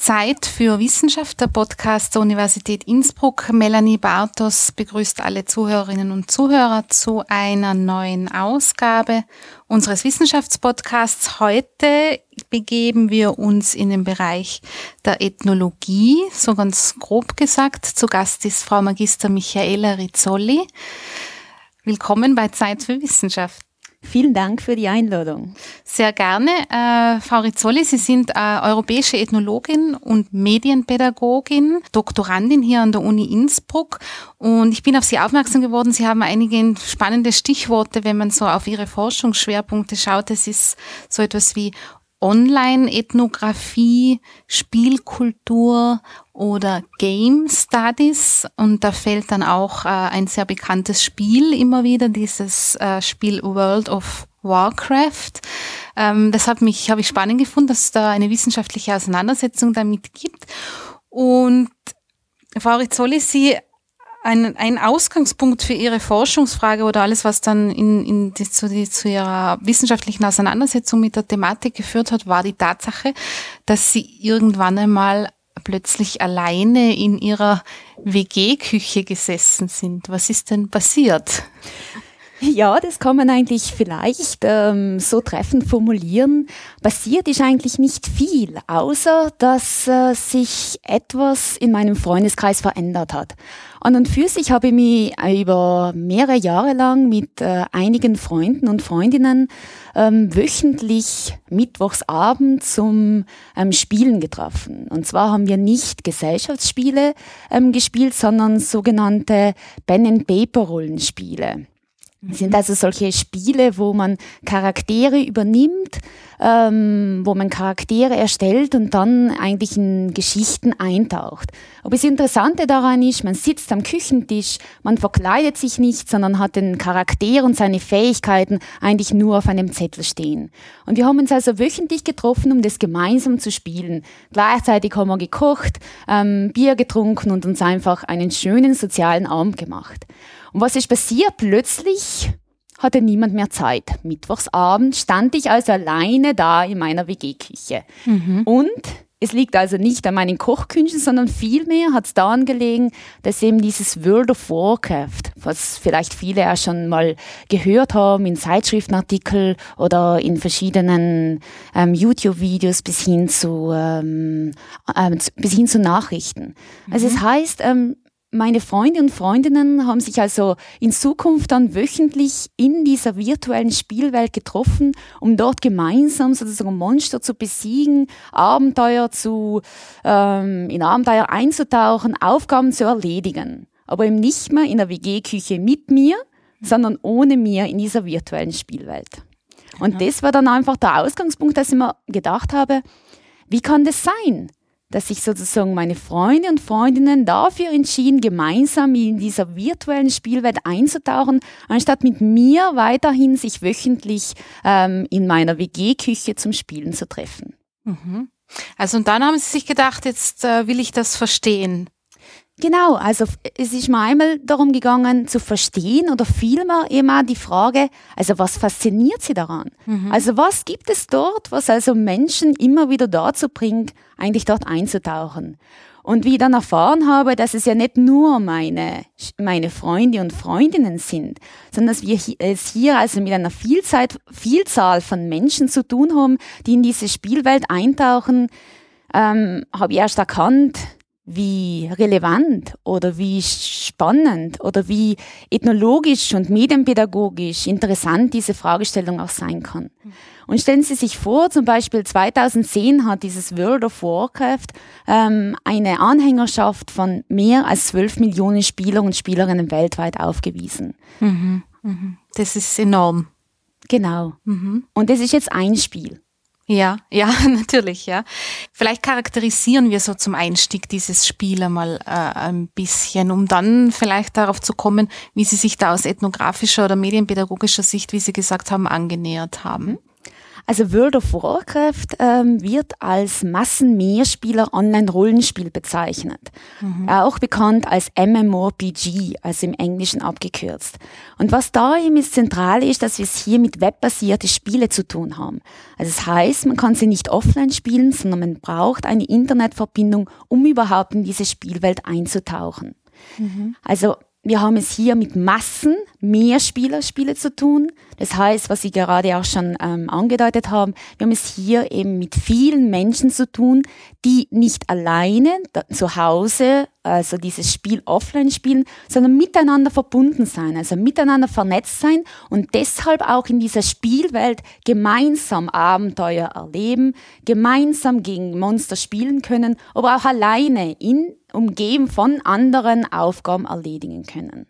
Zeit für Wissenschaft, der Podcast der Universität Innsbruck. Melanie Bartos begrüßt alle Zuhörerinnen und Zuhörer zu einer neuen Ausgabe unseres Wissenschaftspodcasts. Heute begeben wir uns in den Bereich der Ethnologie, so ganz grob gesagt. Zu Gast ist Frau Magister Michaela Rizzoli. Willkommen bei Zeit für Wissenschaft. Vielen Dank für die Einladung. Sehr gerne. Äh, Frau Rizzoli, Sie sind äh, europäische Ethnologin und Medienpädagogin, Doktorandin hier an der Uni Innsbruck. Und ich bin auf Sie aufmerksam geworden. Sie haben einige spannende Stichworte, wenn man so auf Ihre Forschungsschwerpunkte schaut. Es ist so etwas wie Online-Ethnographie, Spielkultur oder Game Studies. Und da fällt dann auch äh, ein sehr bekanntes Spiel immer wieder, dieses äh, Spiel World of Warcraft. Ähm, das hat mich, habe ich spannend gefunden, dass es da eine wissenschaftliche Auseinandersetzung damit gibt. Und Frau Rizzoli, Sie ein, ein Ausgangspunkt für Ihre Forschungsfrage oder alles, was dann in, in die, zu, die, zu Ihrer wissenschaftlichen Auseinandersetzung mit der Thematik geführt hat, war die Tatsache, dass Sie irgendwann einmal plötzlich alleine in Ihrer WG-Küche gesessen sind. Was ist denn passiert? Ja, das kann man eigentlich vielleicht ähm, so treffend formulieren. Passiert ist eigentlich nicht viel, außer dass äh, sich etwas in meinem Freundeskreis verändert hat. An und für sich habe ich mich über mehrere Jahre lang mit äh, einigen Freunden und Freundinnen ähm, wöchentlich mittwochsabend zum ähm, Spielen getroffen. Und zwar haben wir nicht Gesellschaftsspiele ähm, gespielt, sondern sogenannte Pen-and-Paper-Rollenspiele. Das sind also solche Spiele, wo man Charaktere übernimmt, ähm, wo man Charaktere erstellt und dann eigentlich in Geschichten eintaucht. Aber das Interessante daran ist, man sitzt am Küchentisch, man verkleidet sich nicht, sondern hat den Charakter und seine Fähigkeiten eigentlich nur auf einem Zettel stehen. Und wir haben uns also wöchentlich getroffen, um das gemeinsam zu spielen. Gleichzeitig haben wir gekocht, ähm, Bier getrunken und uns einfach einen schönen sozialen Abend gemacht. Und was ist passiert? Plötzlich hatte niemand mehr Zeit. Mittwochsabend stand ich also alleine da in meiner WG-Küche. Mhm. Und es liegt also nicht an meinen Kochkünsten, sondern vielmehr hat es daran gelegen, dass eben dieses World of Warcraft, was vielleicht viele ja schon mal gehört haben in Zeitschriftenartikeln oder in verschiedenen ähm, YouTube-Videos bis hin zu ähm, äh, bis hin zu Nachrichten. Also mhm. es heißt, ähm, meine Freunde und Freundinnen haben sich also in Zukunft dann wöchentlich in dieser virtuellen Spielwelt getroffen, um dort gemeinsam sozusagen Monster zu besiegen, Abenteuer zu, ähm, in Abenteuer einzutauchen, Aufgaben zu erledigen. Aber eben nicht mehr in der WG-Küche mit mir, sondern ohne mir in dieser virtuellen Spielwelt. Und das war dann einfach der Ausgangspunkt, dass ich mir gedacht habe, wie kann das sein? Dass sich sozusagen meine Freunde und Freundinnen dafür entschieden, gemeinsam in dieser virtuellen Spielwelt einzutauchen, anstatt mit mir weiterhin sich wöchentlich ähm, in meiner WG-Küche zum Spielen zu treffen. Mhm. Also und dann haben Sie sich gedacht, jetzt äh, will ich das verstehen. Genau, also es ist mir einmal darum gegangen zu verstehen oder vielmehr auch die Frage, also was fasziniert sie daran? Mhm. Also was gibt es dort, was also Menschen immer wieder dazu bringt, eigentlich dort einzutauchen? Und wie ich dann erfahren habe, dass es ja nicht nur meine, meine Freunde und Freundinnen sind, sondern dass wir es hier also mit einer Vielzahl, Vielzahl von Menschen zu tun haben, die in diese Spielwelt eintauchen, ähm, habe ich erst erkannt, wie relevant oder wie spannend oder wie ethnologisch und medienpädagogisch interessant diese Fragestellung auch sein kann. Und stellen Sie sich vor, zum Beispiel 2010 hat dieses World of Warcraft ähm, eine Anhängerschaft von mehr als 12 Millionen Spieler und Spielerinnen weltweit aufgewiesen. Mhm, mhm. Das ist enorm. Genau. Mhm. Und das ist jetzt ein Spiel. Ja, ja, natürlich, ja. Vielleicht charakterisieren wir so zum Einstieg dieses Spiel einmal äh, ein bisschen, um dann vielleicht darauf zu kommen, wie Sie sich da aus ethnografischer oder medienpädagogischer Sicht, wie Sie gesagt haben, angenähert haben. Also World of Warcraft ähm, wird als Massenmehrspieler-Online-Rollenspiel bezeichnet. Mhm. Auch bekannt als MMORPG, also im Englischen abgekürzt. Und was da eben ist zentral ist, dass wir es hier mit webbasierte Spiele zu tun haben. Also das heißt, man kann sie nicht offline spielen, sondern man braucht eine Internetverbindung, um überhaupt in diese Spielwelt einzutauchen. Mhm. Also wir haben es hier mit Massen Mehrspielerspiele zu tun. Das heißt, was Sie gerade auch schon ähm, angedeutet haben, wir haben es hier eben mit vielen Menschen zu tun, die nicht alleine zu Hause, also dieses Spiel offline spielen, sondern miteinander verbunden sein, also miteinander vernetzt sein und deshalb auch in dieser Spielwelt gemeinsam Abenteuer erleben, gemeinsam gegen Monster spielen können, aber auch alleine in umgeben von anderen Aufgaben erledigen können.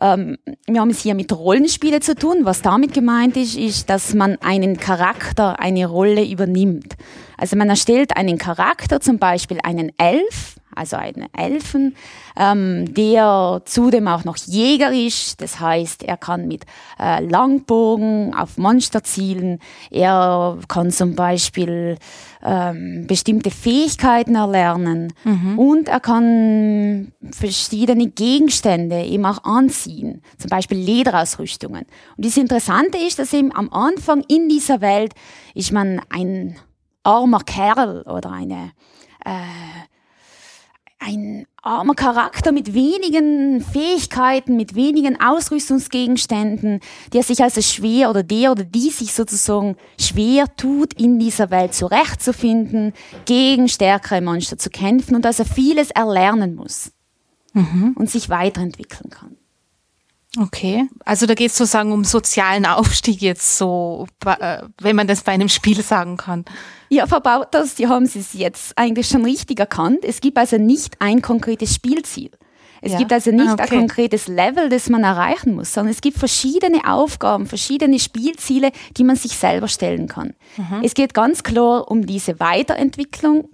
Ähm, wir haben es hier mit Rollenspielen zu tun. Was damit gemeint ist, ist, dass man einen Charakter, eine Rolle übernimmt. Also man erstellt einen Charakter, zum Beispiel einen Elf, also einen Elfen, ähm, der zudem auch noch Jäger ist. Das heißt, er kann mit äh, Langbogen auf Monster zielen. Er kann zum Beispiel ähm, bestimmte Fähigkeiten erlernen mhm. und er kann verschiedene Gegenstände eben auch anziehen, zum Beispiel Lederausrüstungen. Und das Interessante ist, dass eben am Anfang in dieser Welt ist man ein armer Kerl oder eine äh, ein armer Charakter mit wenigen Fähigkeiten, mit wenigen Ausrüstungsgegenständen, der sich also schwer oder der oder die sich sozusagen schwer tut, in dieser Welt zurechtzufinden, gegen stärkere Monster zu kämpfen und also vieles erlernen muss mhm. und sich weiterentwickeln kann. Okay, also da geht es sozusagen um sozialen Aufstieg jetzt so, äh, wenn man das bei einem Spiel sagen kann. Ja, Frau Bauters, die haben Sie es jetzt eigentlich schon richtig erkannt. Es gibt also nicht ein konkretes Spielziel. Es ja. gibt also nicht okay. ein konkretes Level, das man erreichen muss, sondern es gibt verschiedene Aufgaben, verschiedene Spielziele, die man sich selber stellen kann. Mhm. Es geht ganz klar um diese Weiterentwicklung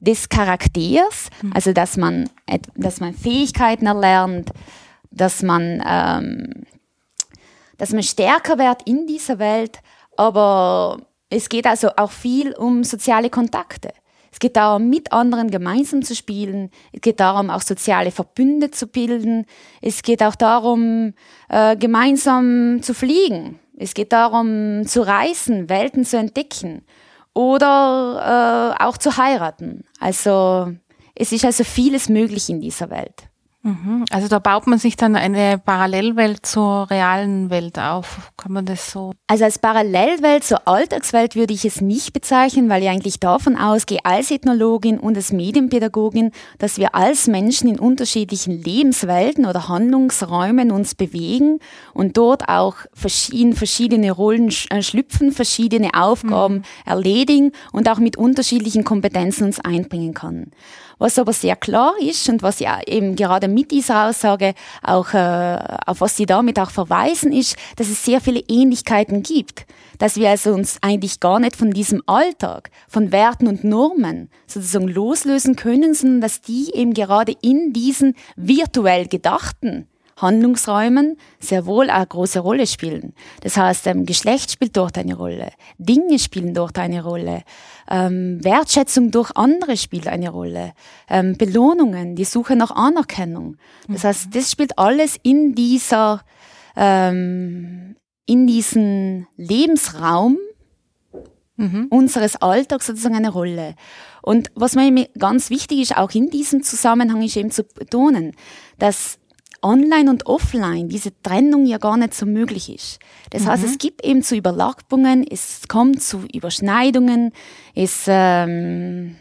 des Charakters, mhm. also dass man, dass man Fähigkeiten erlernt, dass man, ähm, dass man stärker wird in dieser Welt, aber es geht also auch viel um soziale Kontakte. Es geht darum, mit anderen gemeinsam zu spielen. Es geht darum, auch soziale Verbünde zu bilden. Es geht auch darum, äh, gemeinsam zu fliegen. Es geht darum, zu reisen, Welten zu entdecken oder äh, auch zu heiraten. Also es ist also vieles möglich in dieser Welt. Mhm. Also da baut man sich dann eine Parallelwelt zur realen Welt auf. Kann man das so? Also als Parallelwelt zur Alltagswelt würde ich es nicht bezeichnen, weil ich eigentlich davon ausgehe, als Ethnologin und als Medienpädagogin, dass wir als Menschen in unterschiedlichen Lebenswelten oder Handlungsräumen uns bewegen und dort auch in verschiedene Rollen äh, schlüpfen, verschiedene Aufgaben mhm. erledigen und auch mit unterschiedlichen Kompetenzen uns einbringen kann. Was aber sehr klar ist und was ja eben gerade mit dieser Aussage auch, äh, auf was Sie damit auch verweisen, ist, dass es sehr viele Ähnlichkeiten gibt. Dass wir also uns eigentlich gar nicht von diesem Alltag, von Werten und Normen sozusagen loslösen können, sondern dass die eben gerade in diesen virtuell gedachten Handlungsräumen sehr wohl eine große Rolle spielen. Das heißt, ähm, Geschlecht spielt dort eine Rolle, Dinge spielen dort eine Rolle, ähm, Wertschätzung durch andere spielt eine Rolle, ähm, Belohnungen, die Suche nach Anerkennung. Das heißt, das spielt alles in dieser, ähm, in diesen Lebensraum mhm. unseres Alltags sozusagen eine Rolle. Und was mir ganz wichtig ist, auch in diesem Zusammenhang ist eben zu betonen, dass online und offline diese Trennung ja gar nicht so möglich ist. Das mhm. heißt, es gibt eben zu Überlappungen, es kommt zu Überschneidungen, es ähm,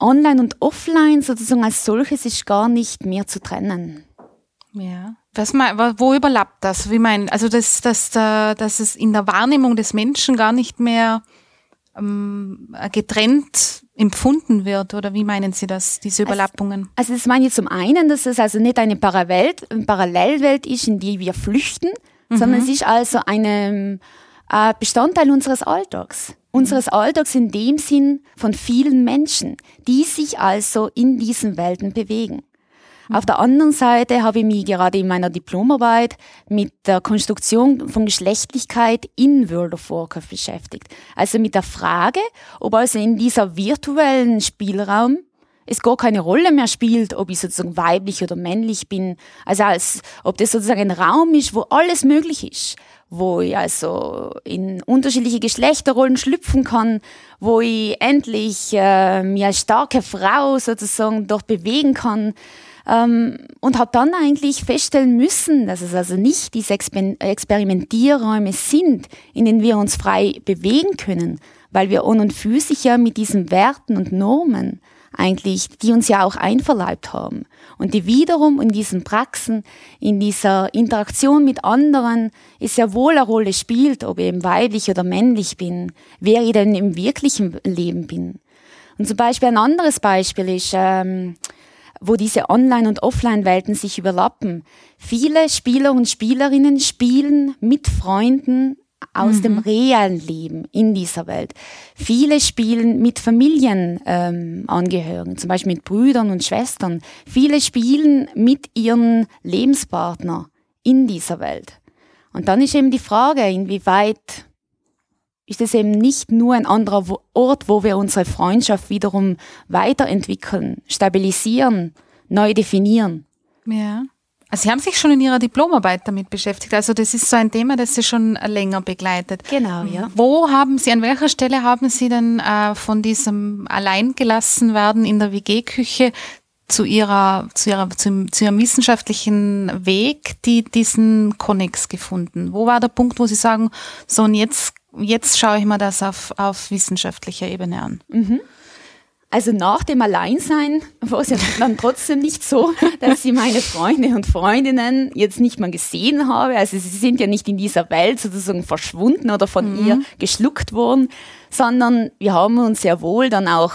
online und offline sozusagen als solches ist gar nicht mehr zu trennen. Ja. Was mal, wo überlappt das? Wie mein, also dass, dass, dass es in der Wahrnehmung des Menschen gar nicht mehr ähm, getrennt empfunden wird? Oder wie meinen Sie das, diese Überlappungen? Also, also das meine ich zum einen, dass es also nicht eine Parallelwelt, eine Parallelwelt ist, in die wir flüchten, mhm. sondern es ist also ein äh, Bestandteil unseres Alltags. Unseres Alltags in dem Sinn von vielen Menschen, die sich also in diesen Welten bewegen. Auf der anderen Seite habe ich mich gerade in meiner Diplomarbeit mit der Konstruktion von Geschlechtlichkeit in World of Warcraft beschäftigt. Also mit der Frage, ob also in dieser virtuellen Spielraum es gar keine Rolle mehr spielt, ob ich sozusagen weiblich oder männlich bin. Also als ob das sozusagen ein Raum ist, wo alles möglich ist wo ich also in unterschiedliche Geschlechterrollen schlüpfen kann, wo ich endlich äh, mir als starke Frau sozusagen dort bewegen kann. Ähm, und habe dann eigentlich feststellen müssen, dass es also nicht diese Exper Experimentierräume sind, in denen wir uns frei bewegen können, weil wir an und für sich ja mit diesen Werten und Normen eigentlich, die uns ja auch einverleibt haben und die wiederum in diesen Praxen, in dieser Interaktion mit anderen, ist ja wohl eine Rolle spielt, ob ich eben weiblich oder männlich bin, wer ich denn im wirklichen Leben bin. Und zum Beispiel ein anderes Beispiel ist, ähm, wo diese Online- und Offline-Welten sich überlappen. Viele Spieler und Spielerinnen spielen mit Freunden aus mhm. dem realen Leben in dieser Welt. Viele spielen mit Familienangehörigen, ähm, zum Beispiel mit Brüdern und Schwestern. Viele spielen mit ihren Lebenspartner in dieser Welt. Und dann ist eben die Frage, inwieweit ist es eben nicht nur ein anderer Ort, wo wir unsere Freundschaft wiederum weiterentwickeln, stabilisieren, neu definieren. Ja. Also Sie haben sich schon in Ihrer Diplomarbeit damit beschäftigt. Also das ist so ein Thema, das Sie schon länger begleitet. Genau, ja. Wo haben Sie, an welcher Stelle haben Sie denn äh, von diesem alleingelassen werden in der WG-Küche zu ihrer, zu ihrer, zu, zu ihrem wissenschaftlichen Weg, die diesen Konnex gefunden? Wo war der Punkt, wo Sie sagen, so und jetzt, jetzt schaue ich mir das auf, auf wissenschaftlicher Ebene an? Mhm. Also nach dem Alleinsein war es ja dann trotzdem nicht so, dass ich meine Freunde und Freundinnen jetzt nicht mehr gesehen habe. Also sie sind ja nicht in dieser Welt sozusagen verschwunden oder von mhm. ihr geschluckt worden, sondern wir haben uns sehr wohl dann auch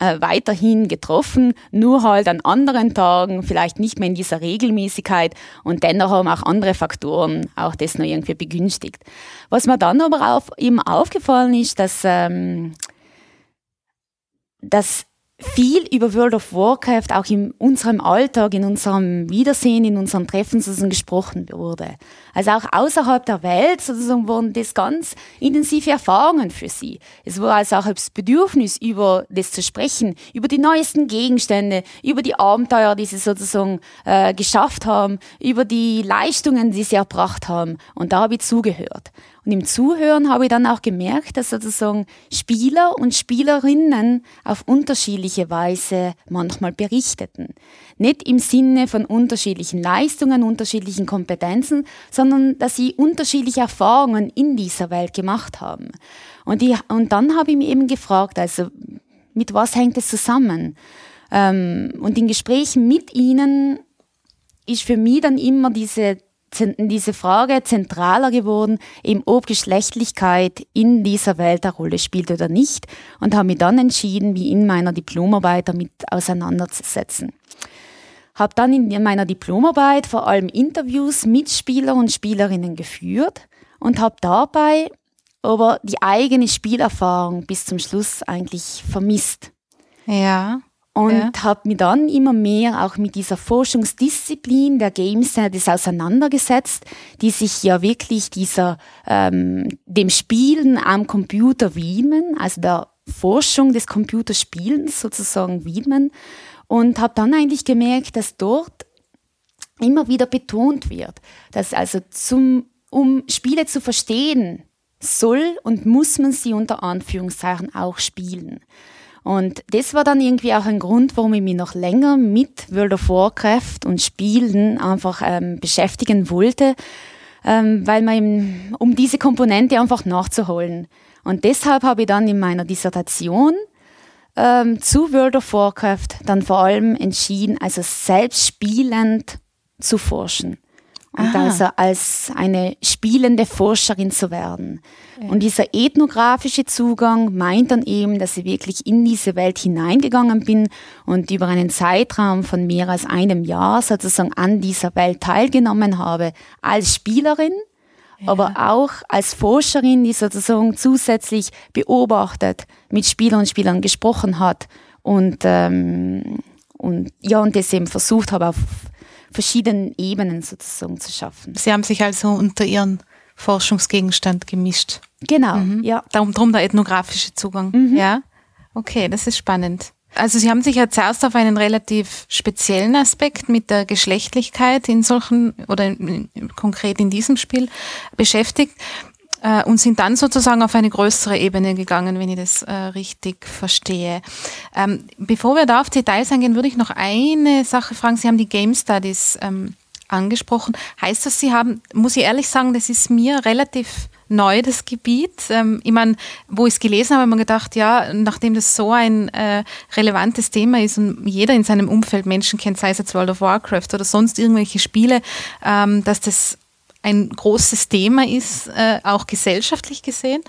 äh, weiterhin getroffen, nur halt an anderen Tagen, vielleicht nicht mehr in dieser Regelmäßigkeit und dennoch haben auch andere Faktoren auch das noch irgendwie begünstigt. Was mir dann aber auch eben aufgefallen ist, dass ähm, dass viel über World of Warcraft auch in unserem Alltag, in unserem Wiedersehen, in unseren Treffen sozusagen gesprochen wurde. Also auch außerhalb der Welt sozusagen wurden das ganz intensive Erfahrungen für sie. Es war also auch das Bedürfnis, über das zu sprechen, über die neuesten Gegenstände, über die Abenteuer, die sie sozusagen äh, geschafft haben, über die Leistungen, die sie erbracht haben. Und da habe ich zugehört. Und im Zuhören habe ich dann auch gemerkt, dass sozusagen Spieler und Spielerinnen auf unterschiedliche Weise manchmal berichteten. Nicht im Sinne von unterschiedlichen Leistungen, unterschiedlichen Kompetenzen, sondern dass sie unterschiedliche Erfahrungen in dieser Welt gemacht haben. Und, ich, und dann habe ich mich eben gefragt, also mit was hängt es zusammen? Ähm, und in Gesprächen mit ihnen ist für mich dann immer diese diese Frage zentraler geworden, eben ob Geschlechtlichkeit in dieser Welt eine Rolle spielt oder nicht und habe mich dann entschieden, mich in meiner Diplomarbeit damit auseinanderzusetzen. Habe dann in meiner Diplomarbeit vor allem Interviews mit Spieler und Spielerinnen geführt und habe dabei aber die eigene Spielerfahrung bis zum Schluss eigentlich vermisst. Ja und ja. habe mich dann immer mehr auch mit dieser Forschungsdisziplin der Game Studies auseinandergesetzt, die sich ja wirklich dieser ähm, dem Spielen am Computer widmen, also der Forschung des Computerspielens sozusagen widmen und habe dann eigentlich gemerkt, dass dort immer wieder betont wird, dass also zum um Spiele zu verstehen, soll und muss man sie unter Anführungszeichen auch spielen. Und das war dann irgendwie auch ein Grund, warum ich mich noch länger mit World of Warcraft und Spielen einfach ähm, beschäftigen wollte, ähm, weil man um diese Komponente einfach nachzuholen. Und deshalb habe ich dann in meiner Dissertation ähm, zu World of Warcraft dann vor allem entschieden, also selbst spielend zu forschen und Aha. also als eine spielende Forscherin zu werden. Ja. Und dieser ethnografische Zugang meint dann eben, dass ich wirklich in diese Welt hineingegangen bin und über einen Zeitraum von mehr als einem Jahr sozusagen an dieser Welt teilgenommen habe, als Spielerin, ja. aber auch als Forscherin, die sozusagen zusätzlich beobachtet, mit Spielern und Spielern gesprochen hat und ähm, und ja, und das eben versucht habe, auf verschiedenen Ebenen sozusagen zu schaffen. Sie haben sich also unter Ihren Forschungsgegenstand gemischt. Genau, mhm. ja. Darum drum der ethnografische Zugang. Mhm. Ja. Okay, das ist spannend. Also Sie haben sich ja zuerst auf einen relativ speziellen Aspekt mit der Geschlechtlichkeit in solchen oder in, konkret in diesem Spiel beschäftigt äh, und sind dann sozusagen auf eine größere Ebene gegangen, wenn ich das äh, richtig verstehe. Ähm, bevor wir da auf Details eingehen, würde ich noch eine Sache fragen. Sie haben die Game Studies ähm, angesprochen. Heißt das, Sie haben, muss ich ehrlich sagen, das ist mir relativ neu, das Gebiet. Ähm, ich meine, wo ich es gelesen habe, habe ich mir gedacht, ja, nachdem das so ein äh, relevantes Thema ist und jeder in seinem Umfeld Menschen kennt, sei es jetzt World of Warcraft oder sonst irgendwelche Spiele, ähm, dass das ein großes Thema ist, äh, auch gesellschaftlich gesehen,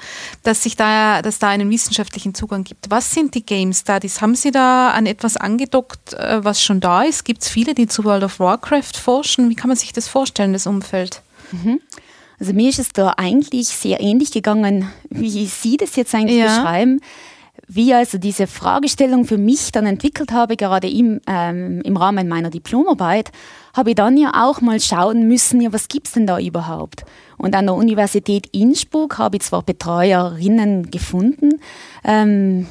dass sich da, dass da einen wissenschaftlichen Zugang gibt. Was sind die Game Studies? Haben Sie da an etwas angedockt, äh, was schon da ist? Gibt es viele, die zu World of Warcraft forschen? Wie kann man sich das vorstellen, das Umfeld? Mhm. Also mir ist es da eigentlich sehr ähnlich gegangen, wie Sie das jetzt eigentlich ja. beschreiben wie also diese Fragestellung für mich dann entwickelt habe, gerade im, ähm, im Rahmen meiner Diplomarbeit, habe ich dann ja auch mal schauen müssen, ja, was gibt's denn da überhaupt? Und an der Universität Innsbruck habe ich zwar Betreuerinnen gefunden, ähm,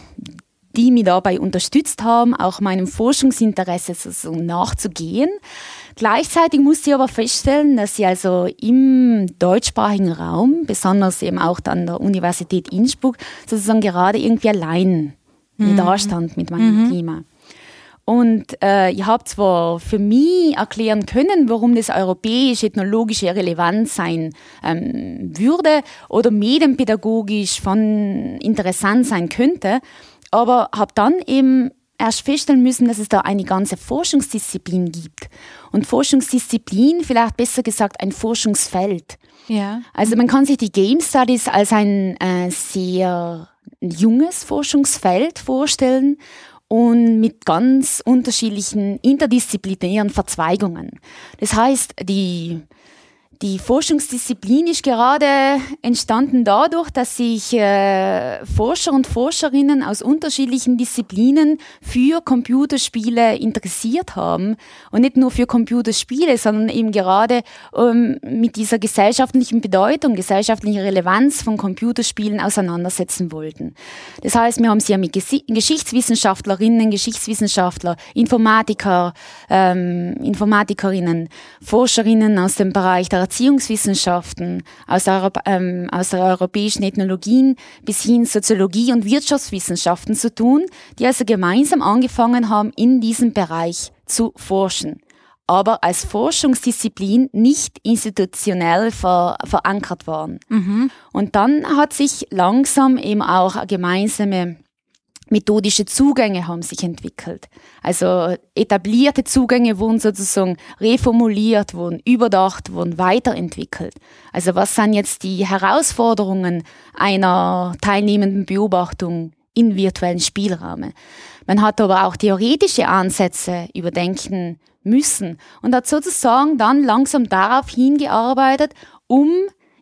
die mich dabei unterstützt haben, auch meinem Forschungsinteresse so nachzugehen. Gleichzeitig musste ich aber feststellen, dass ich also im deutschsprachigen Raum, besonders eben auch an der Universität Innsbruck, sozusagen gerade irgendwie allein mhm. da stand mit meinem mhm. Thema. Und äh, ich habe zwar für mich erklären können, warum das europäisch ethnologische relevant sein ähm, würde oder medienpädagogisch von interessant sein könnte, aber habe dann eben erst feststellen müssen, dass es da eine ganze Forschungsdisziplin gibt. Und Forschungsdisziplin, vielleicht besser gesagt ein Forschungsfeld. Ja. Also man kann sich die Game Studies als ein äh, sehr junges Forschungsfeld vorstellen und mit ganz unterschiedlichen interdisziplinären Verzweigungen. Das heißt, die die Forschungsdisziplin ist gerade entstanden dadurch, dass sich äh, Forscher und Forscherinnen aus unterschiedlichen Disziplinen für Computerspiele interessiert haben. Und nicht nur für Computerspiele, sondern eben gerade ähm, mit dieser gesellschaftlichen Bedeutung, gesellschaftlichen Relevanz von Computerspielen auseinandersetzen wollten. Das heißt, wir haben sie ja mit Ges Geschichtswissenschaftlerinnen, Geschichtswissenschaftler, Informatiker, ähm, Informatikerinnen, Forscherinnen aus dem Bereich der Erziehungswissenschaften, aus der, ähm, aus europäischen Ethnologien bis hin Soziologie und Wirtschaftswissenschaften zu tun, die also gemeinsam angefangen haben, in diesem Bereich zu forschen aber als Forschungsdisziplin nicht institutionell ver verankert waren. Mhm. Und dann hat sich langsam eben auch gemeinsame methodische Zugänge haben sich entwickelt. Also etablierte Zugänge wurden sozusagen reformuliert, wurden überdacht, wurden weiterentwickelt. Also was sind jetzt die Herausforderungen einer teilnehmenden Beobachtung in virtuellen Spielrahmen? Man hat aber auch theoretische Ansätze überdenken müssen und hat sozusagen dann langsam darauf hingearbeitet, um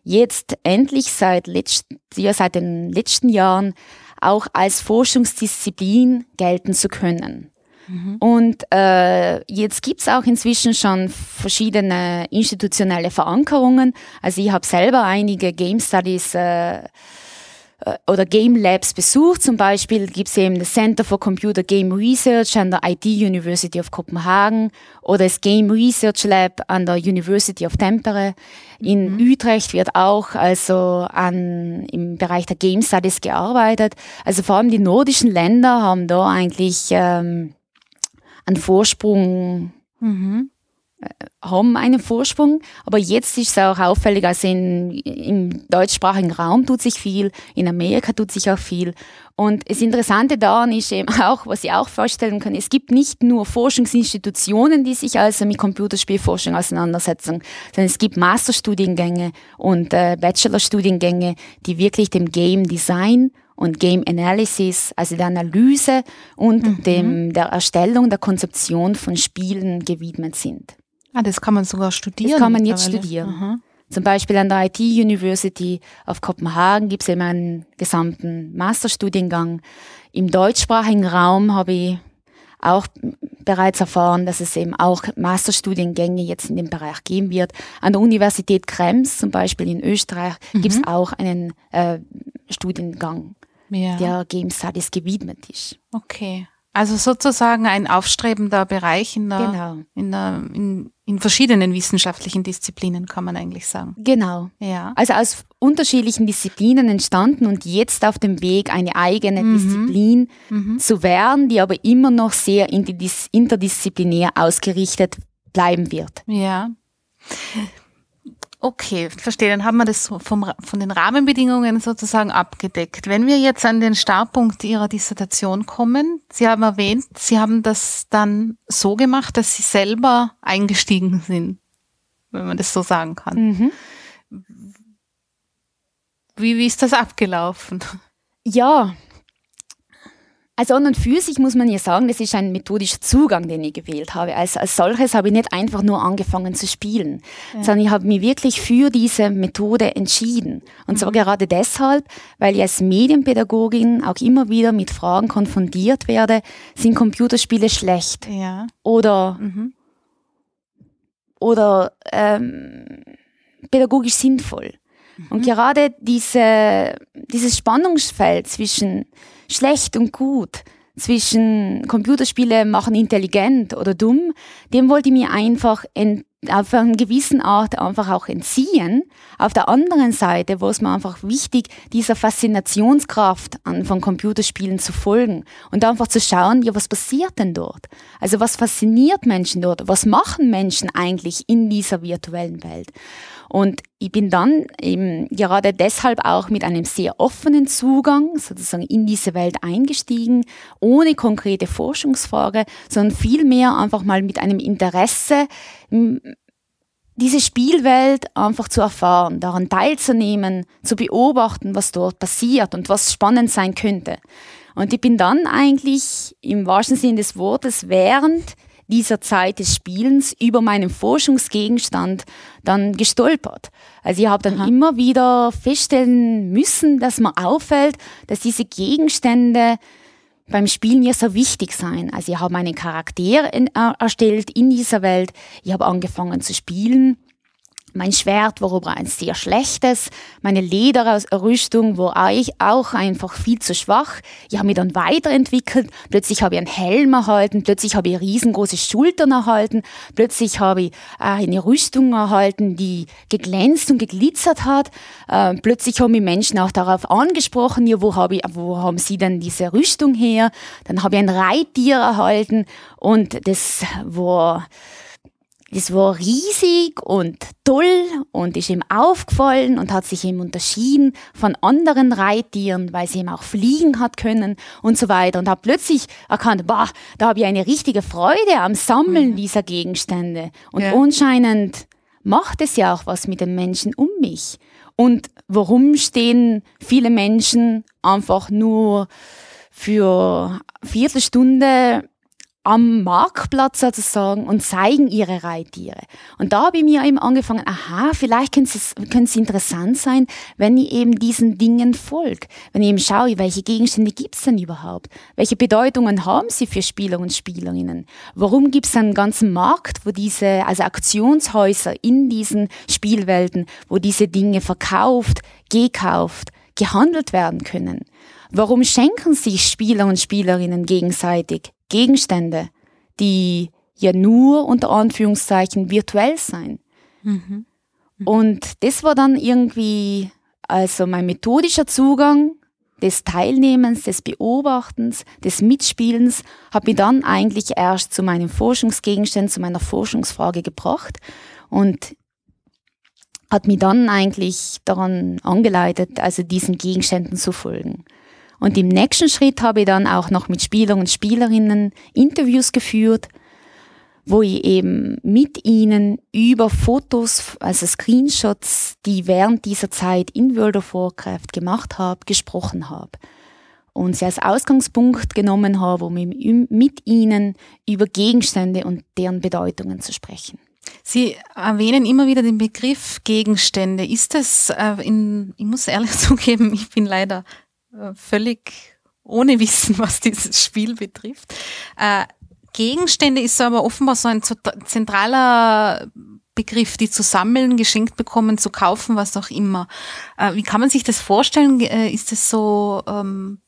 jetzt endlich seit, letzt, ja, seit den letzten Jahren auch als Forschungsdisziplin gelten zu können. Mhm. Und äh, jetzt gibt's auch inzwischen schon verschiedene institutionelle Verankerungen. Also ich habe selber einige Game Studies äh, oder Game Labs besucht. Zum Beispiel gibt es eben das Center for Computer Game Research an der IT University of Copenhagen oder das Game Research Lab an der University of Tampere. In mhm. Utrecht wird auch also an, im Bereich der Game Studies gearbeitet. Also vor allem die nordischen Länder haben da eigentlich ähm, einen Vorsprung mhm haben einen Vorsprung, aber jetzt ist es auch auffällig, also in, im deutschsprachigen Raum tut sich viel, in Amerika tut sich auch viel. Und das Interessante daran ist eben auch, was ich auch vorstellen kann, es gibt nicht nur Forschungsinstitutionen, die sich also mit Computerspielforschung auseinandersetzen, sondern es gibt Masterstudiengänge und äh, Bachelorstudiengänge, die wirklich dem Game Design und Game Analysis, also der Analyse und mhm. dem, der Erstellung der Konzeption von Spielen gewidmet sind. Ah, das kann man sogar studieren. Das kann man jetzt studieren. Aha. Zum Beispiel an der IT University of Kopenhagen gibt es eben einen gesamten Masterstudiengang. Im deutschsprachigen Raum habe ich auch bereits erfahren, dass es eben auch Masterstudiengänge jetzt in dem Bereich geben wird. An der Universität Krems, zum Beispiel in Österreich, mhm. gibt es auch einen äh, Studiengang, ja. der Game Studies gewidmet ist. Okay. Also sozusagen ein aufstrebender Bereich in, der, genau. in, der, in, in verschiedenen wissenschaftlichen Disziplinen, kann man eigentlich sagen. Genau. Ja. Also aus unterschiedlichen Disziplinen entstanden und jetzt auf dem Weg, eine eigene mhm. Disziplin mhm. zu werden, die aber immer noch sehr interdisziplinär ausgerichtet bleiben wird. Ja. Okay, verstehe. Dann haben wir das vom, von den Rahmenbedingungen sozusagen abgedeckt. Wenn wir jetzt an den Startpunkt Ihrer Dissertation kommen, Sie haben erwähnt, Sie haben das dann so gemacht, dass Sie selber eingestiegen sind, wenn man das so sagen kann. Mhm. Wie, wie ist das abgelaufen? Ja, also an und für sich muss man ja sagen, das ist ein methodischer Zugang, den ich gewählt habe. Als, als solches habe ich nicht einfach nur angefangen zu spielen, ja. sondern ich habe mich wirklich für diese Methode entschieden. Und mhm. zwar gerade deshalb, weil ich als Medienpädagogin auch immer wieder mit Fragen konfrontiert werde, sind Computerspiele schlecht? Ja. Oder, mhm. oder ähm, pädagogisch sinnvoll? Und gerade diese, dieses Spannungsfeld zwischen schlecht und gut, zwischen Computerspiele machen intelligent oder dumm, dem wollte ich mir einfach ent auf eine gewisse Art einfach auch entziehen. Auf der anderen Seite war es mir einfach wichtig, dieser Faszinationskraft an, von Computerspielen zu folgen und einfach zu schauen, ja, was passiert denn dort? Also was fasziniert Menschen dort? Was machen Menschen eigentlich in dieser virtuellen Welt? Und ich bin dann eben gerade deshalb auch mit einem sehr offenen Zugang sozusagen in diese Welt eingestiegen, ohne konkrete Forschungsfrage, sondern vielmehr einfach mal mit einem Interesse, diese Spielwelt einfach zu erfahren, daran teilzunehmen, zu beobachten, was dort passiert und was spannend sein könnte. Und ich bin dann eigentlich im wahrsten Sinne des Wortes während dieser Zeit des Spielens über meinen Forschungsgegenstand dann gestolpert. Also ich habe dann Aha. immer wieder feststellen müssen, dass mir auffällt, dass diese Gegenstände beim Spielen ja so wichtig sein. Also ich habe meinen Charakter in, äh, erstellt in dieser Welt. Ich habe angefangen zu spielen mein Schwert war aber ein sehr schlechtes. Meine Lederrüstung war auch einfach viel zu schwach. Ich habe mich dann weiterentwickelt. Plötzlich habe ich einen Helm erhalten. Plötzlich habe ich riesengroße Schultern erhalten. Plötzlich habe ich äh, eine Rüstung erhalten, die geglänzt und geglitzert hat. Äh, plötzlich haben mich Menschen auch darauf angesprochen, ja, wo, habe ich, wo haben sie denn diese Rüstung her? Dann habe ich ein Reittier erhalten und das war das war riesig und toll und ist ihm aufgefallen und hat sich ihm unterschieden von anderen Reittieren, weil sie ihm auch fliegen hat können und so weiter. Und habe plötzlich erkannt, boah, da habe ich eine richtige Freude am Sammeln mhm. dieser Gegenstände. Und ja. anscheinend macht es ja auch was mit den Menschen um mich. Und warum stehen viele Menschen einfach nur für Viertelstunde am Marktplatz sozusagen und zeigen ihre Reittiere. Und da habe ich mir eben angefangen, aha, vielleicht könnte es interessant sein, wenn ich eben diesen Dingen folge. Wenn ich eben schaue, welche Gegenstände gibt es denn überhaupt? Welche Bedeutungen haben sie für Spieler und Spielerinnen? Warum gibt es einen ganzen Markt, wo diese, also Aktionshäuser in diesen Spielwelten, wo diese Dinge verkauft, gekauft, gehandelt werden können? Warum schenken sich Spieler und Spielerinnen gegenseitig Gegenstände, die ja nur unter Anführungszeichen virtuell sein. Mhm. Mhm. Und das war dann irgendwie also mein methodischer Zugang des Teilnehmens, des Beobachtens, des Mitspielens, hat mich dann eigentlich erst zu meinem Forschungsgegenstand, zu meiner Forschungsfrage gebracht und hat mich dann eigentlich daran angeleitet, also diesen Gegenständen zu folgen. Und im nächsten Schritt habe ich dann auch noch mit Spielern und Spielerinnen Interviews geführt, wo ich eben mit ihnen über Fotos, also Screenshots, die während dieser Zeit in World of Warcraft gemacht habe, gesprochen habe. Und sie als Ausgangspunkt genommen habe, um mit ihnen über Gegenstände und deren Bedeutungen zu sprechen. Sie erwähnen immer wieder den Begriff Gegenstände. Ist das, äh, in, ich muss ehrlich zugeben, ich bin leider völlig ohne Wissen, was dieses Spiel betrifft. Äh, Gegenstände ist aber offenbar so ein zentraler Begriff, die zu sammeln, geschenkt bekommen, zu kaufen, was auch immer. Äh, wie kann man sich das vorstellen? Äh, ist es so, ähm,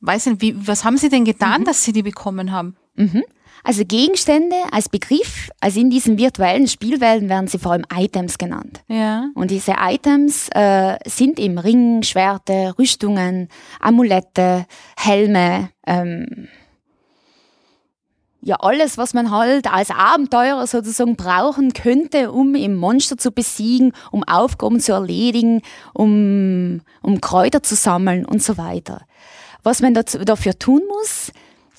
weiß nicht, wie, was haben Sie denn getan, mhm. dass Sie die bekommen haben? Mhm. Also Gegenstände als Begriff, also in diesen virtuellen Spielwelten werden sie vor allem Items genannt. Ja. Und diese Items äh, sind eben Ring, Schwerte, Rüstungen, Amulette, Helme, ähm, ja alles, was man halt als Abenteurer sozusagen brauchen könnte, um im Monster zu besiegen, um Aufgaben zu erledigen, um, um Kräuter zu sammeln und so weiter. Was man dazu, dafür tun muss,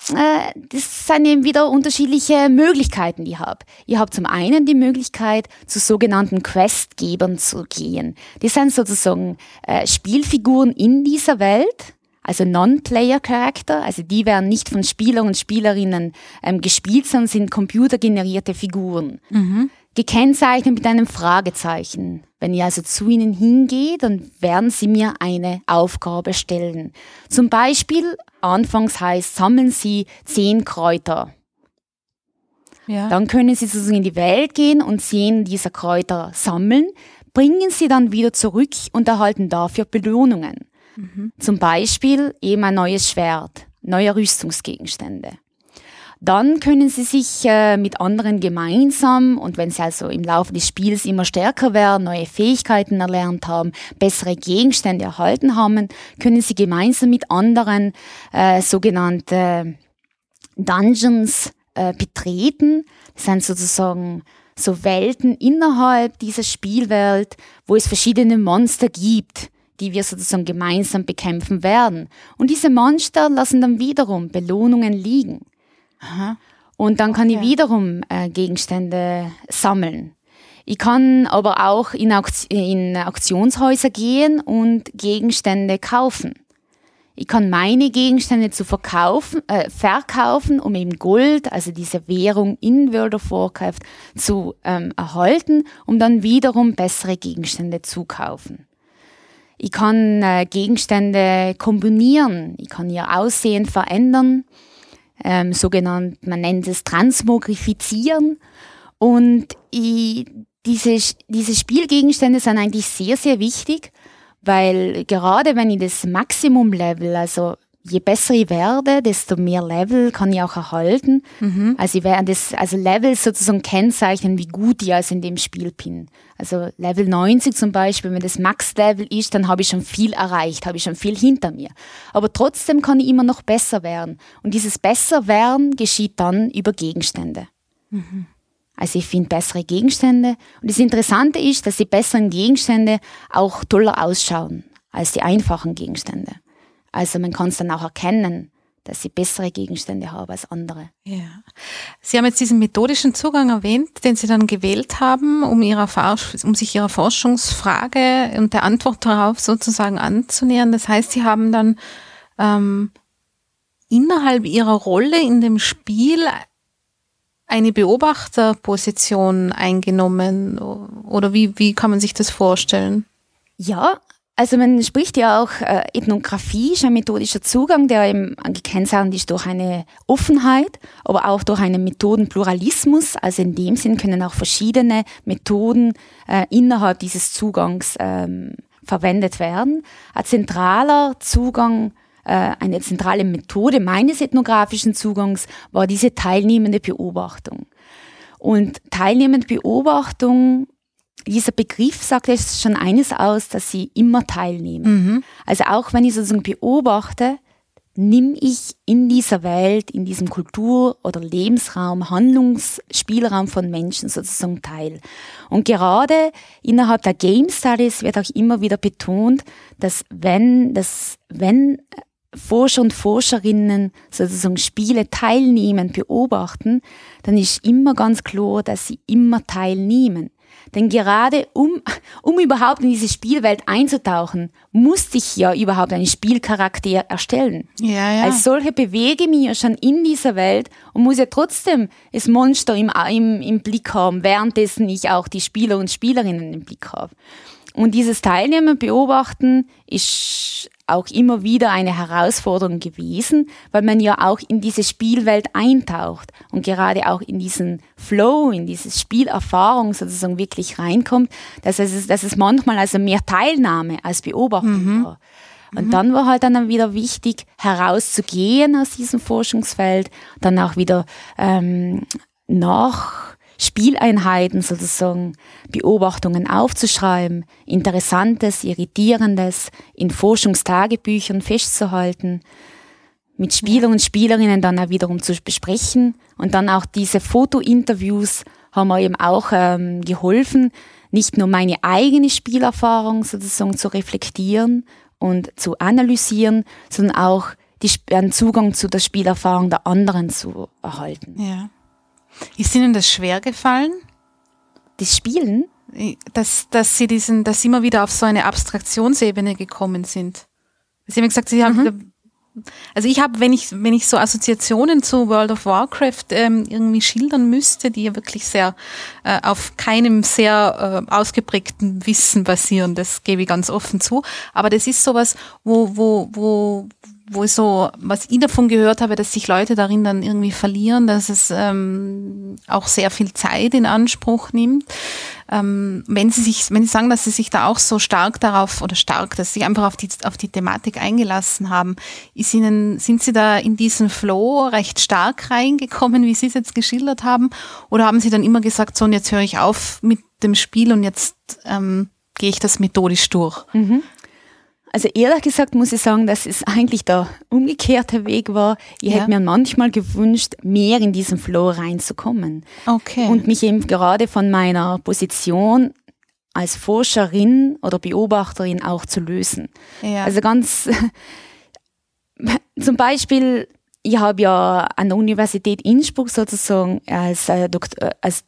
äh, das sind eben wieder unterschiedliche Möglichkeiten, die ich habe. Ich habe zum einen die Möglichkeit, zu sogenannten Questgebern zu gehen. Die sind sozusagen äh, Spielfiguren in dieser Welt, also Non-Player-Charakter, also die werden nicht von Spielern und Spielerinnen ähm, gespielt, sondern sind computergenerierte Figuren. Mhm. Gekennzeichnet mit einem Fragezeichen. Wenn ihr also zu ihnen hingeht, dann werden sie mir eine Aufgabe stellen. Zum Beispiel, anfangs heißt, sammeln sie zehn Kräuter. Ja. Dann können sie sozusagen in die Welt gehen und zehn dieser Kräuter sammeln, bringen sie dann wieder zurück und erhalten dafür Belohnungen. Mhm. Zum Beispiel eben ein neues Schwert, neue Rüstungsgegenstände. Dann können sie sich äh, mit anderen gemeinsam und wenn sie also im Laufe des Spiels immer stärker werden, neue Fähigkeiten erlernt haben, bessere Gegenstände erhalten haben, können sie gemeinsam mit anderen äh, sogenannte Dungeons äh, betreten. Das sind sozusagen so Welten innerhalb dieser Spielwelt, wo es verschiedene Monster gibt die wir sozusagen gemeinsam bekämpfen werden. Und diese Monster lassen dann wiederum Belohnungen liegen. Aha. Und dann kann okay. ich wiederum äh, Gegenstände sammeln. Ich kann aber auch in, Auktion, in Auktionshäuser gehen und Gegenstände kaufen. Ich kann meine Gegenstände zu verkaufen, äh, verkaufen, um eben Gold, also diese Währung in World of Warcraft, zu ähm, erhalten, um dann wiederum bessere Gegenstände zu kaufen. Ich kann äh, Gegenstände kombinieren, ich kann ihr Aussehen verändern, ähm, sogenannt, man nennt es Transmogrifizieren. Und ich, diese, diese Spielgegenstände sind eigentlich sehr, sehr wichtig, weil gerade wenn ich das Maximum-Level, also je besser ich werde, desto mehr Level kann ich auch erhalten. Mhm. Also ich werde das, also Level sozusagen kennzeichnen, wie gut ich also in dem Spiel bin. Also Level 90 zum Beispiel, wenn das Max-Level ist, dann habe ich schon viel erreicht, habe ich schon viel hinter mir. Aber trotzdem kann ich immer noch besser werden. Und dieses besser werden geschieht dann über Gegenstände. Mhm. Also ich finde bessere Gegenstände. Und das Interessante ist, dass die besseren Gegenstände auch toller ausschauen als die einfachen Gegenstände. Also man kann es dann auch erkennen, dass sie bessere Gegenstände haben als andere. Ja. Sie haben jetzt diesen methodischen Zugang erwähnt, den Sie dann gewählt haben, um, ihrer um sich Ihrer Forschungsfrage und der Antwort darauf sozusagen anzunähern. Das heißt, Sie haben dann ähm, innerhalb Ihrer Rolle in dem Spiel eine Beobachterposition eingenommen oder wie, wie kann man sich das vorstellen? Ja, also man spricht ja auch, äh, Ethnographie ist ein methodischer Zugang, der eben gekennzeichnet ist durch eine Offenheit, aber auch durch einen Methodenpluralismus. Also in dem Sinn können auch verschiedene Methoden äh, innerhalb dieses Zugangs ähm, verwendet werden. Ein zentraler Zugang äh, eine zentrale Methode meines ethnografischen Zugangs war diese teilnehmende Beobachtung. Und teilnehmende Beobachtung dieser Begriff sagt jetzt schon eines aus, dass sie immer teilnehmen. Mhm. Also auch wenn ich sozusagen beobachte, nimm ich in dieser Welt, in diesem Kultur- oder Lebensraum, Handlungsspielraum von Menschen sozusagen teil. Und gerade innerhalb der Game Studies wird auch immer wieder betont, dass wenn, dass wenn Forscher und Forscherinnen sozusagen Spiele teilnehmen, beobachten, dann ist immer ganz klar, dass sie immer teilnehmen. Denn gerade um, um überhaupt in diese Spielwelt einzutauchen, musste ich ja überhaupt einen Spielcharakter erstellen. Ja, ja. Als solche bewege ich mich ja schon in dieser Welt und muss ja trotzdem das Monster im, im, im Blick haben, währenddessen ich auch die Spieler und Spielerinnen im Blick habe. Und dieses Teilnehmen, Beobachten ist auch immer wieder eine Herausforderung gewesen, weil man ja auch in diese Spielwelt eintaucht und gerade auch in diesen Flow, in diese Spielerfahrung sozusagen wirklich reinkommt, dass es, dass es manchmal also mehr Teilnahme als Beobachtung mhm. war. Und mhm. dann war halt dann wieder wichtig, herauszugehen aus diesem Forschungsfeld, dann auch wieder ähm, nach Spieleinheiten sozusagen Beobachtungen aufzuschreiben, Interessantes, Irritierendes in Forschungstagebüchern festzuhalten, mit Spieler und Spielerinnen dann auch wiederum zu besprechen und dann auch diese Fotointerviews haben mir eben auch ähm, geholfen, nicht nur meine eigene Spielerfahrung sozusagen zu reflektieren und zu analysieren, sondern auch die, einen Zugang zu der Spielerfahrung der anderen zu erhalten. Ja. Ist Ihnen das schwer gefallen? Das Spielen? Dass, dass Sie diesen, dass Sie immer wieder auf so eine Abstraktionsebene gekommen sind. Sie haben gesagt, Sie haben, mhm. also ich habe, wenn ich, wenn ich so Assoziationen zu World of Warcraft ähm, irgendwie schildern müsste, die ja wirklich sehr äh, auf keinem sehr äh, ausgeprägten Wissen basieren, das gebe ich ganz offen zu. Aber das ist sowas, wo, wo, wo, wo ich so, was ich davon gehört habe, dass sich Leute darin dann irgendwie verlieren, dass es ähm, auch sehr viel Zeit in Anspruch nimmt. Ähm, wenn sie sich, wenn sie sagen, dass sie sich da auch so stark darauf oder stark, dass sie einfach auf die auf die Thematik eingelassen haben, ist ihnen, sind sie da in diesen Flow recht stark reingekommen, wie sie es jetzt geschildert haben, oder haben sie dann immer gesagt, so und jetzt höre ich auf mit dem Spiel und jetzt ähm, gehe ich das methodisch durch? Mhm. Also ehrlich gesagt muss ich sagen, dass es eigentlich der umgekehrte Weg war. Ich ja. hätte mir manchmal gewünscht, mehr in diesen Flow reinzukommen. Okay. Und mich eben gerade von meiner Position als Forscherin oder Beobachterin auch zu lösen. Ja. Also ganz zum Beispiel, ich habe ja an der Universität Innsbruck sozusagen als, äh, Doktor, äh, als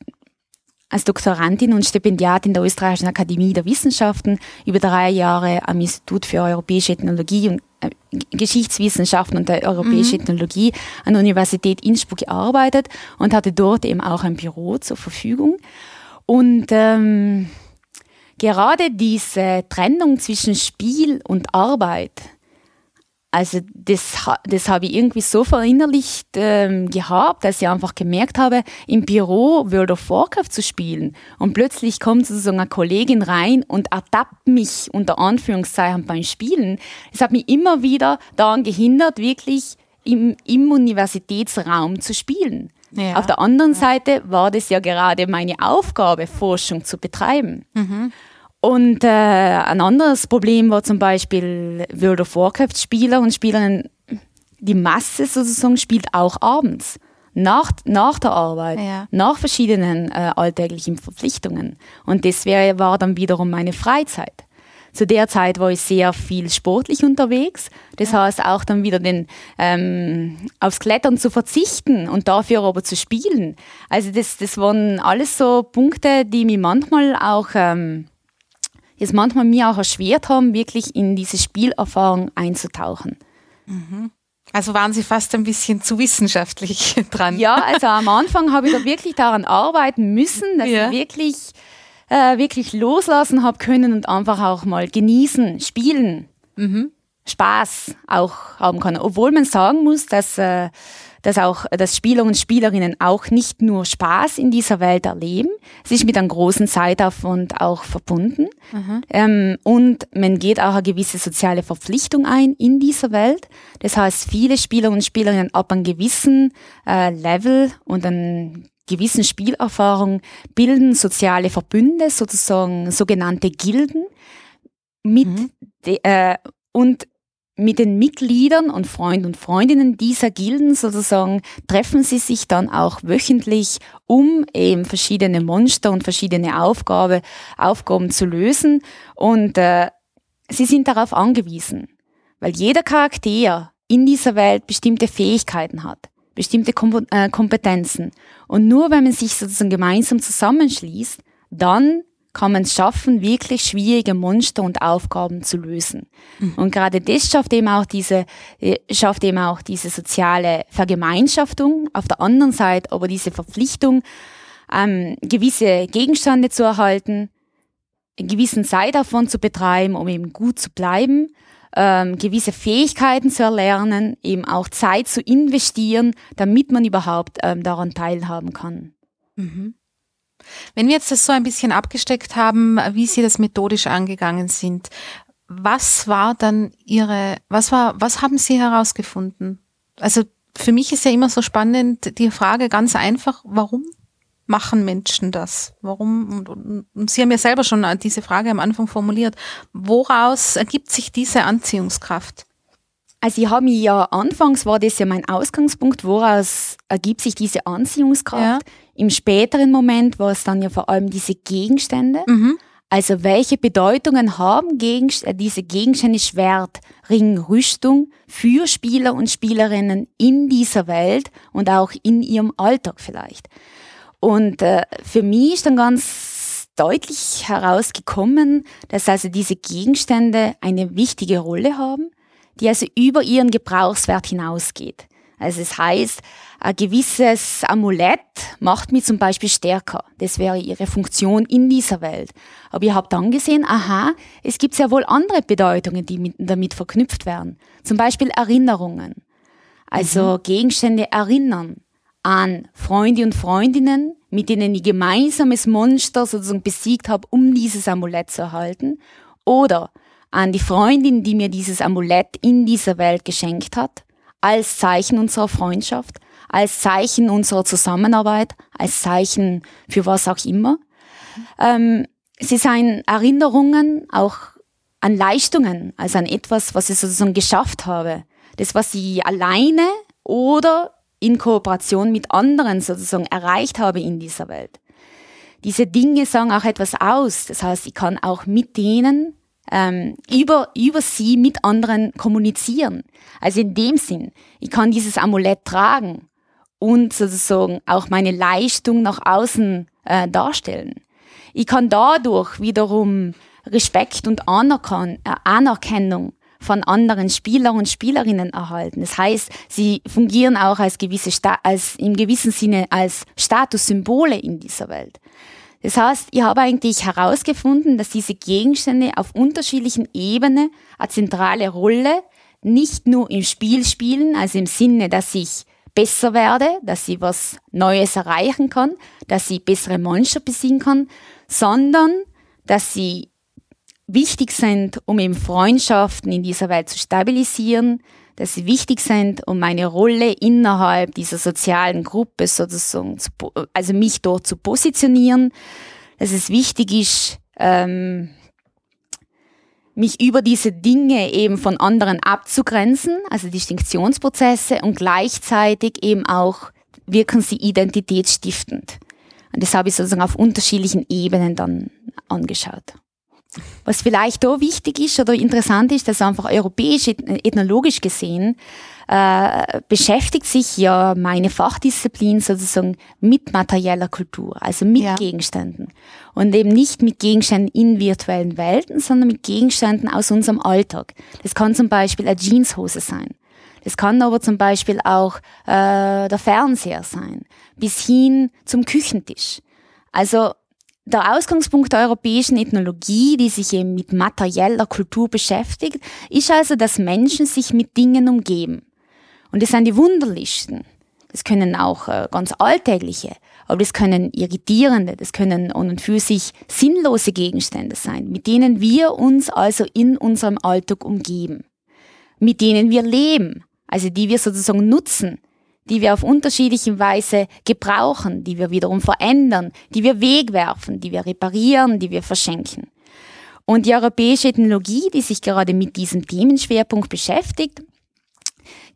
als Doktorandin und Stipendiatin der Österreichischen Akademie der Wissenschaften über drei Jahre am Institut für Europäische Ethnologie und äh, Geschichtswissenschaften und der Europäische mhm. Ethnologie an der Universität Innsbruck gearbeitet und hatte dort eben auch ein Büro zur Verfügung. Und ähm, gerade diese Trennung zwischen Spiel und Arbeit, also das, das habe ich irgendwie so verinnerlicht ähm, gehabt, dass ich einfach gemerkt habe, im Büro World of Warcraft zu spielen und plötzlich kommt sozusagen eine Kollegin rein und ertappt mich unter Anführungszeichen beim Spielen. Das hat mich immer wieder daran gehindert, wirklich im, im Universitätsraum zu spielen. Ja. Auf der anderen ja. Seite war das ja gerade meine Aufgabe, Forschung zu betreiben. Mhm. Und äh, ein anderes Problem war zum Beispiel World of Warcraft Spieler und Spielerinnen, die Masse sozusagen spielt auch abends. Nach, nach der Arbeit, ja. nach verschiedenen äh, alltäglichen Verpflichtungen. Und das wär, war dann wiederum meine Freizeit. Zu der Zeit war ich sehr viel sportlich unterwegs. Das ja. heißt auch dann wieder den ähm, aufs Klettern zu verzichten und dafür aber zu spielen. Also das, das waren alles so Punkte, die mich manchmal auch ähm, es manchmal mir auch erschwert haben, wirklich in diese Spielerfahrung einzutauchen. Mhm. Also waren Sie fast ein bisschen zu wissenschaftlich dran. Ja, also am Anfang habe ich da wirklich daran arbeiten müssen, dass ja. ich wirklich, äh, wirklich loslassen habe können und einfach auch mal genießen, spielen, mhm. Spaß auch haben kann. Obwohl man sagen muss, dass äh, dass auch dass Spieler und Spielerinnen auch nicht nur Spaß in dieser Welt erleben, es ist mit einem großen Zeitaufwand auch verbunden mhm. ähm, und man geht auch eine gewisse soziale Verpflichtung ein in dieser Welt. Das heißt, viele Spieler und Spielerinnen ab einem gewissen äh, Level und einem gewissen Spielerfahrung bilden soziale Verbünde, sozusagen sogenannte Gilden mit mhm. de, äh, und mit den Mitgliedern und Freunden und Freundinnen dieser Gilden sozusagen treffen sie sich dann auch wöchentlich, um eben verschiedene Monster und verschiedene Aufgabe, Aufgaben zu lösen. Und äh, sie sind darauf angewiesen, weil jeder Charakter in dieser Welt bestimmte Fähigkeiten hat, bestimmte Kom äh, Kompetenzen. Und nur wenn man sich sozusagen gemeinsam zusammenschließt, dann kann man es schaffen, wirklich schwierige Monster und Aufgaben zu lösen. Mhm. Und gerade das schafft eben auch diese, äh, schafft eben auch diese soziale Vergemeinschaftung. Auf der anderen Seite aber diese Verpflichtung, ähm, gewisse Gegenstände zu erhalten, einen gewissen Zeitaufwand zu betreiben, um eben gut zu bleiben, ähm, gewisse Fähigkeiten zu erlernen, eben auch Zeit zu investieren, damit man überhaupt ähm, daran teilhaben kann. Mhm. Wenn wir jetzt das so ein bisschen abgesteckt haben, wie Sie das methodisch angegangen sind, was war dann Ihre, was war, was haben Sie herausgefunden? Also für mich ist ja immer so spannend die Frage ganz einfach, warum machen Menschen das? Warum? Und, und Sie haben ja selber schon diese Frage am Anfang formuliert. Woraus ergibt sich diese Anziehungskraft? Also ich habe mich ja anfangs war das ja mein Ausgangspunkt, woraus ergibt sich diese Anziehungskraft. Ja. Im späteren Moment war es dann ja vor allem diese Gegenstände. Mhm. Also welche Bedeutungen haben Gegenst äh, diese Gegenstände Schwert, Ring, Rüstung für Spieler und Spielerinnen in dieser Welt und auch in ihrem Alltag vielleicht? Und äh, für mich ist dann ganz deutlich herausgekommen, dass also diese Gegenstände eine wichtige Rolle haben, die also über ihren Gebrauchswert hinausgeht. Also es heißt, ein gewisses Amulett macht mich zum Beispiel stärker. Das wäre ihre Funktion in dieser Welt. Aber ich habe dann gesehen, aha, es gibt sehr wohl andere Bedeutungen, die mit, damit verknüpft werden. Zum Beispiel Erinnerungen. Also mhm. Gegenstände erinnern an Freunde und Freundinnen, mit denen ich gemeinsames Monster sozusagen besiegt habe, um dieses Amulett zu erhalten. Oder an die Freundin, die mir dieses Amulett in dieser Welt geschenkt hat, als Zeichen unserer Freundschaft als Zeichen unserer Zusammenarbeit, als Zeichen für was auch immer. Ähm, sie seien Erinnerungen auch an Leistungen, also an etwas, was ich sozusagen geschafft habe. Das, was ich alleine oder in Kooperation mit anderen sozusagen erreicht habe in dieser Welt. Diese Dinge sagen auch etwas aus. Das heißt, ich kann auch mit denen ähm, über, über sie mit anderen kommunizieren. Also in dem Sinn, ich kann dieses Amulett tragen und sozusagen auch meine Leistung nach außen äh, darstellen. Ich kann dadurch wiederum Respekt und Anerkan äh, Anerkennung von anderen Spieler und Spielerinnen erhalten. Das heißt, sie fungieren auch als gewisse Sta als im gewissen Sinne als Statussymbole in dieser Welt. Das heißt, ich habe eigentlich herausgefunden, dass diese Gegenstände auf unterschiedlichen Ebenen eine zentrale Rolle nicht nur im Spiel spielen, also im Sinne, dass ich besser werde, dass sie was Neues erreichen kann, dass sie bessere Monster besiegen kann, sondern dass sie wichtig sind, um eben Freundschaften in dieser Welt zu stabilisieren, dass sie wichtig sind, um meine Rolle innerhalb dieser sozialen Gruppe sozusagen, zu, also mich dort zu positionieren, dass es wichtig ist, ähm, mich über diese Dinge eben von anderen abzugrenzen, also Distinktionsprozesse und gleichzeitig eben auch wirken sie identitätsstiftend. Und das habe ich sozusagen auf unterschiedlichen Ebenen dann angeschaut. Was vielleicht da wichtig ist oder interessant ist, dass einfach europäisch, ethnologisch gesehen, äh, beschäftigt sich ja meine Fachdisziplin sozusagen mit materieller Kultur, also mit ja. Gegenständen. Und eben nicht mit Gegenständen in virtuellen Welten, sondern mit Gegenständen aus unserem Alltag. Das kann zum Beispiel eine Jeanshose sein. Das kann aber zum Beispiel auch äh, der Fernseher sein, bis hin zum Küchentisch. Also der Ausgangspunkt der europäischen Ethnologie, die sich eben mit materieller Kultur beschäftigt, ist also, dass Menschen sich mit Dingen umgeben. Und das sind die wunderlichsten. Das können auch äh, ganz alltägliche, aber das können irritierende, das können an und für sich sinnlose Gegenstände sein, mit denen wir uns also in unserem Alltag umgeben, mit denen wir leben, also die wir sozusagen nutzen, die wir auf unterschiedliche Weise gebrauchen, die wir wiederum verändern, die wir wegwerfen, die wir reparieren, die wir verschenken. Und die europäische Ethnologie, die sich gerade mit diesem Themenschwerpunkt beschäftigt,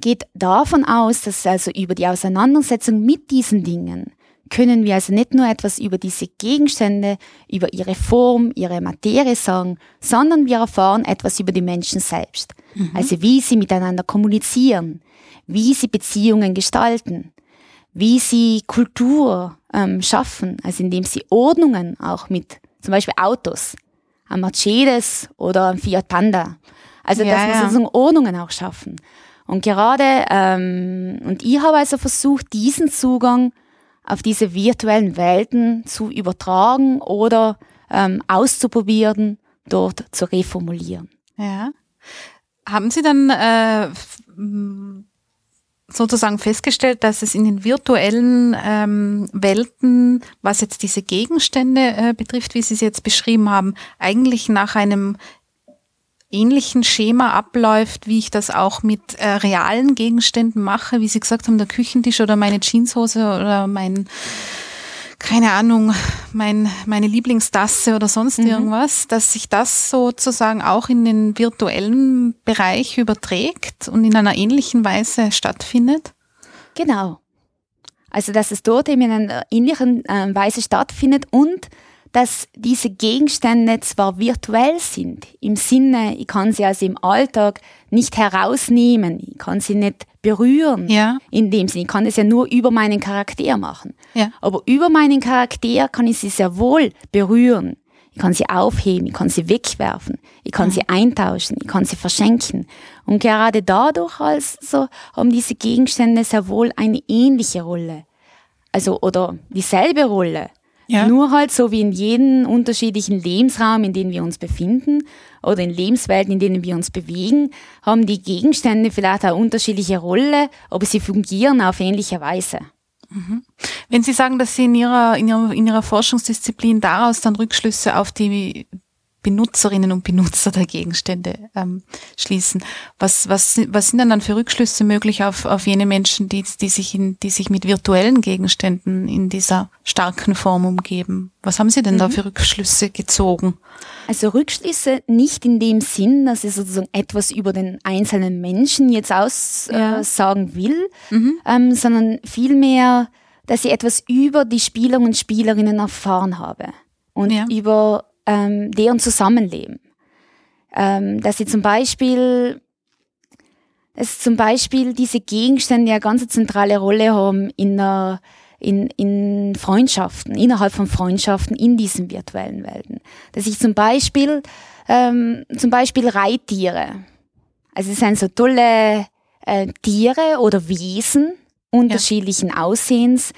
geht davon aus, dass also über die Auseinandersetzung mit diesen Dingen können wir also nicht nur etwas über diese Gegenstände, über ihre Form, ihre Materie sagen, sondern wir erfahren etwas über die Menschen selbst. Mhm. Also wie sie miteinander kommunizieren, wie sie Beziehungen gestalten, wie sie Kultur ähm, schaffen, also indem sie Ordnungen auch mit zum Beispiel Autos, am Mercedes oder am Fiat Panda. Also ja, dass wir ja. sozusagen Ordnungen auch schaffen. Und gerade, ähm, und ich habe also versucht, diesen Zugang auf diese virtuellen Welten zu übertragen oder ähm, auszuprobieren, dort zu reformulieren. Ja. Haben Sie dann äh, sozusagen festgestellt, dass es in den virtuellen ähm, Welten, was jetzt diese Gegenstände äh, betrifft, wie Sie es jetzt beschrieben haben, eigentlich nach einem ähnlichen Schema abläuft, wie ich das auch mit äh, realen Gegenständen mache, wie Sie gesagt haben, der Küchentisch oder meine Jeanshose oder mein keine Ahnung, mein, meine Lieblingstasse oder sonst mhm. irgendwas, dass sich das sozusagen auch in den virtuellen Bereich überträgt und in einer ähnlichen Weise stattfindet? Genau. Also, dass es dort eben in einer ähnlichen äh, Weise stattfindet und dass diese Gegenstände zwar virtuell sind, im Sinne, ich kann sie also im Alltag nicht herausnehmen, ich kann sie nicht berühren, ja. in dem Sinne, ich kann es ja nur über meinen Charakter machen. Ja. Aber über meinen Charakter kann ich sie sehr wohl berühren. Ich kann sie aufheben, ich kann sie wegwerfen, ich kann mhm. sie eintauschen, ich kann sie verschenken. Und gerade dadurch also haben diese Gegenstände sehr wohl eine ähnliche Rolle. Also, oder dieselbe Rolle. Ja. Nur halt so wie in jedem unterschiedlichen Lebensraum, in dem wir uns befinden oder in Lebenswelten, in denen wir uns bewegen, haben die Gegenstände vielleicht eine unterschiedliche Rolle, aber sie fungieren auf ähnliche Weise. Mhm. Wenn Sie sagen, dass Sie in Ihrer, in Ihrer, in Ihrer Forschungsdisziplin daraus dann Rückschlüsse auf die Benutzerinnen und Benutzer der Gegenstände ähm, schließen. Was, was, was sind denn dann für Rückschlüsse möglich auf, auf jene Menschen, die, die, sich in, die sich mit virtuellen Gegenständen in dieser starken Form umgeben? Was haben Sie denn mhm. da für Rückschlüsse gezogen? Also Rückschlüsse nicht in dem Sinn, dass ich sozusagen etwas über den einzelnen Menschen jetzt aussagen ja. äh, will, mhm. ähm, sondern vielmehr, dass ich etwas über die Spieler und Spielerinnen erfahren habe und ja. über ähm, deren Zusammenleben. Ähm, dass sie zum Beispiel, dass zum Beispiel diese Gegenstände eine ganz zentrale Rolle haben in, einer, in, in Freundschaften, innerhalb von Freundschaften in diesen virtuellen Welten. Dass ich zum Beispiel, ähm, zum Beispiel Reittiere, also es sind so tolle äh, Tiere oder Wesen unterschiedlichen ja. Aussehens,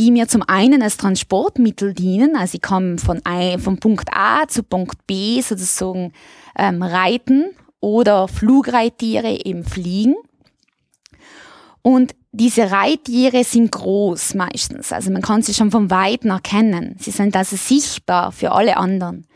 die mir zum einen als Transportmittel dienen, also ich kann von, von Punkt A zu Punkt B sozusagen ähm, reiten oder Flugreittiere eben fliegen. Und diese Reittiere sind groß meistens, also man kann sie schon von Weitem erkennen. Sie sind also sichtbar für alle anderen.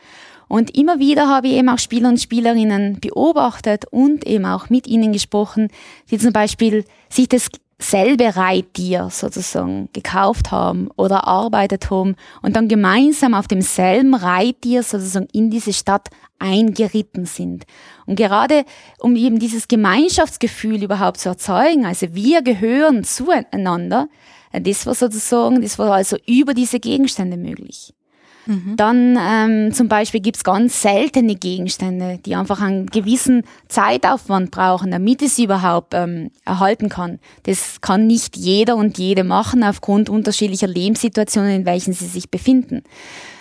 Und immer wieder habe ich eben auch Spieler und Spielerinnen beobachtet und eben auch mit ihnen gesprochen, die zum Beispiel sich das selbe Reittier sozusagen gekauft haben oder erarbeitet haben und dann gemeinsam auf demselben Reittier sozusagen in diese Stadt eingeritten sind. Und gerade um eben dieses Gemeinschaftsgefühl überhaupt zu erzeugen, also wir gehören zueinander, das war sozusagen, das war also über diese Gegenstände möglich. Mhm. Dann ähm, zum Beispiel gibt's ganz seltene Gegenstände, die einfach einen gewissen Zeitaufwand brauchen, damit es sie überhaupt ähm, erhalten kann. Das kann nicht jeder und jede machen aufgrund unterschiedlicher Lebenssituationen, in welchen sie sich befinden.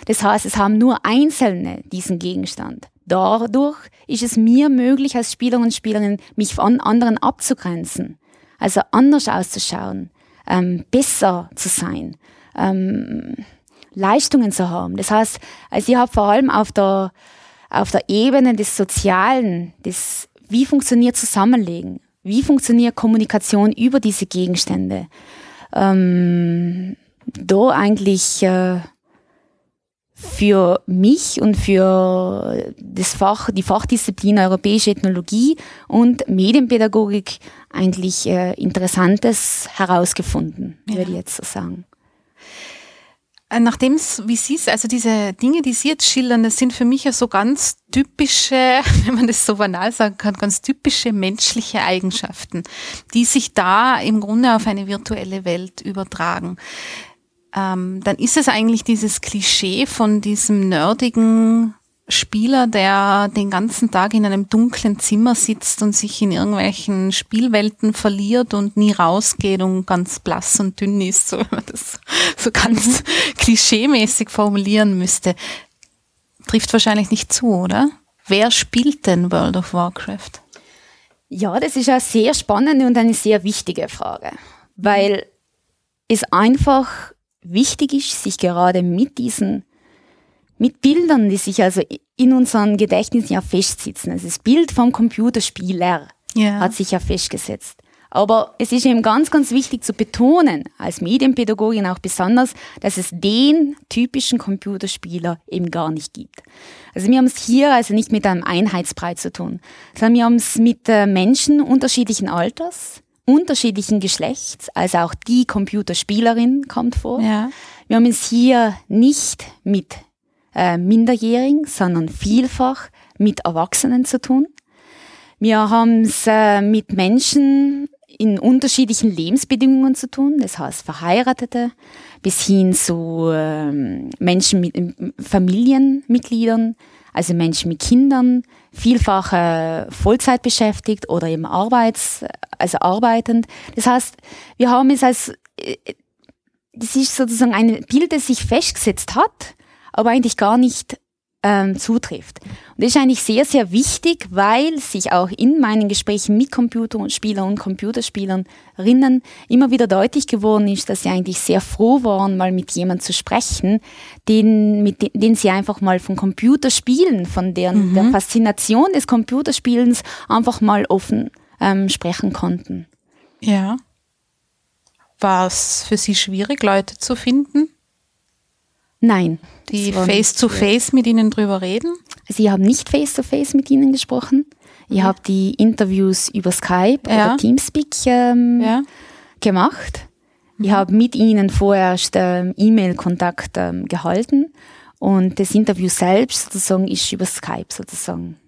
Das heißt, es haben nur Einzelne diesen Gegenstand. Dadurch ist es mir möglich, als Spieler und Spielerin, mich von anderen abzugrenzen. Also anders auszuschauen, ähm, besser zu sein. Ähm, Leistungen zu haben. Das heißt, also ich habe vor allem auf der, auf der Ebene des Sozialen, des, wie funktioniert Zusammenlegen, wie funktioniert Kommunikation über diese Gegenstände, ähm, da eigentlich äh, für mich und für das Fach, die Fachdisziplin Europäische Ethnologie und Medienpädagogik eigentlich äh, Interessantes herausgefunden, ja. würde ich jetzt so sagen. Äh, nachdem es, wie Sie es, also diese Dinge, die Sie jetzt schildern, das sind für mich ja so ganz typische, wenn man das so banal sagen kann, ganz typische menschliche Eigenschaften, die sich da im Grunde auf eine virtuelle Welt übertragen. Ähm, dann ist es eigentlich dieses Klischee von diesem nerdigen Spieler, der den ganzen Tag in einem dunklen Zimmer sitzt und sich in irgendwelchen Spielwelten verliert und nie rausgeht und ganz blass und dünn ist, so wenn man das so ganz mhm. klischeemäßig formulieren müsste, trifft wahrscheinlich nicht zu, oder? Wer spielt denn World of Warcraft? Ja, das ist eine sehr spannende und eine sehr wichtige Frage, weil es einfach wichtig ist, sich gerade mit diesen mit Bildern, die sich also in unseren Gedächtnissen ja festsitzen. Also das Bild vom Computerspieler ja. hat sich ja festgesetzt. Aber es ist eben ganz, ganz wichtig zu betonen, als Medienpädagogin auch besonders, dass es den typischen Computerspieler eben gar nicht gibt. Also wir haben es hier also nicht mit einem Einheitsbrei zu tun, sondern wir haben es mit äh, Menschen unterschiedlichen Alters, unterschiedlichen Geschlechts, also auch die Computerspielerin kommt vor. Ja. Wir haben es hier nicht mit äh, Minderjährigen, sondern vielfach mit Erwachsenen zu tun. Wir haben es äh, mit Menschen in unterschiedlichen Lebensbedingungen zu tun, das heißt Verheiratete bis hin zu ähm, Menschen mit Familienmitgliedern, also Menschen mit Kindern, vielfach äh, Vollzeit beschäftigt oder eben Arbeits, also arbeitend. Das heißt, wir haben es als, äh, das ist sozusagen ein Bild, das sich festgesetzt hat, aber eigentlich gar nicht ähm, zutrifft. Und das ist eigentlich sehr, sehr wichtig, weil sich auch in meinen Gesprächen mit Computerspielern und Computerspielerinnen immer wieder deutlich geworden ist, dass sie eigentlich sehr froh waren, mal mit jemandem zu sprechen, den, mit den, den sie einfach mal von Computerspielen, von deren, mhm. der Faszination des Computerspielens einfach mal offen ähm, sprechen konnten. Ja. War es für Sie schwierig, Leute zu finden? Nein. Die face-to-face -face mit Ihnen drüber reden? Also ich habe nicht face-to-face -face mit Ihnen gesprochen. Ich ja. habe die Interviews über Skype ja. oder Teamspeak ähm, ja. gemacht. Ich mhm. habe mit Ihnen vorerst ähm, E-Mail-Kontakt ähm, gehalten und das Interview selbst sozusagen ist über Skype sozusagen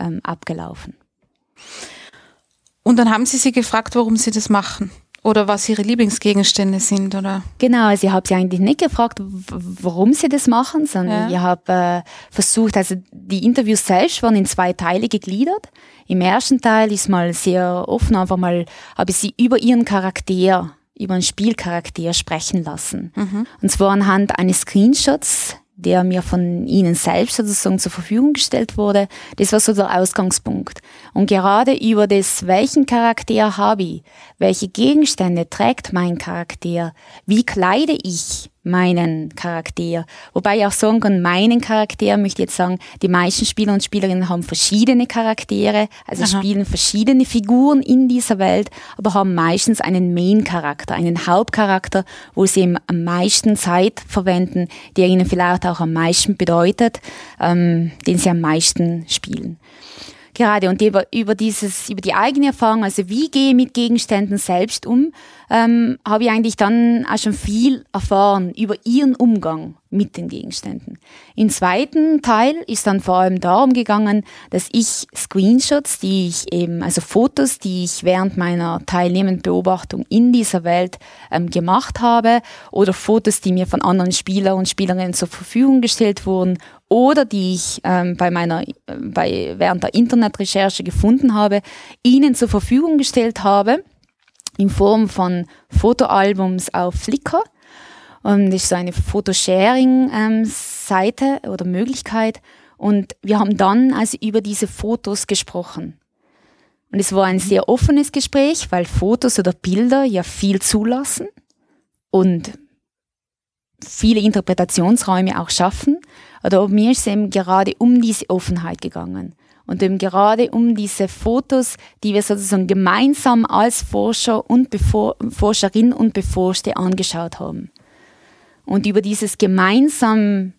ähm, abgelaufen. Und dann haben Sie sie gefragt, warum Sie das machen? Oder was ihre Lieblingsgegenstände sind, oder? Genau, also ich habe sie eigentlich nicht gefragt, warum sie das machen, sondern ja. ich habe äh, versucht, also die Interviews selbst waren in zwei Teile gegliedert. Im ersten Teil ist mal sehr offen, einfach mal habe ich sie über ihren Charakter, über einen Spielcharakter sprechen lassen. Mhm. Und zwar anhand eines Screenshots, der mir von ihnen selbst sozusagen zur Verfügung gestellt wurde. Das war so der Ausgangspunkt. Und gerade über das, welchen Charakter habe ich, welche Gegenstände trägt mein Charakter, wie kleide ich meinen Charakter. Wobei ich auch sagen kann, meinen Charakter möchte ich jetzt sagen, die meisten Spieler und Spielerinnen haben verschiedene Charaktere, also Aha. spielen verschiedene Figuren in dieser Welt, aber haben meistens einen Main-Charakter, einen Hauptcharakter, wo sie eben am meisten Zeit verwenden, der ihnen vielleicht auch am meisten bedeutet, ähm, den sie am meisten spielen. Gerade und über, über dieses, über die eigene Erfahrung, also wie gehe ich mit Gegenständen selbst um, ähm, habe ich eigentlich dann auch schon viel erfahren über ihren Umgang mit den Gegenständen. Im zweiten Teil ist dann vor allem darum gegangen, dass ich Screenshots, die ich eben, also Fotos, die ich während meiner teilnehmenden Beobachtung in dieser Welt ähm, gemacht habe oder Fotos, die mir von anderen Spieler und Spielerinnen zur Verfügung gestellt wurden oder die ich ähm, bei meiner, äh, bei, während der Internetrecherche gefunden habe, ihnen zur Verfügung gestellt habe in Form von Fotoalbums auf Flickr. Und das ist so eine Fotosharing-Seite oder Möglichkeit. Und wir haben dann also über diese Fotos gesprochen. Und es war ein sehr offenes Gespräch, weil Fotos oder Bilder ja viel zulassen und viele Interpretationsräume auch schaffen. Aber mir ist es eben gerade um diese Offenheit gegangen und eben gerade um diese Fotos, die wir sozusagen gemeinsam als Forscher und Bevor Forscherin und Beforschte angeschaut haben. Und über dieses gemeinsam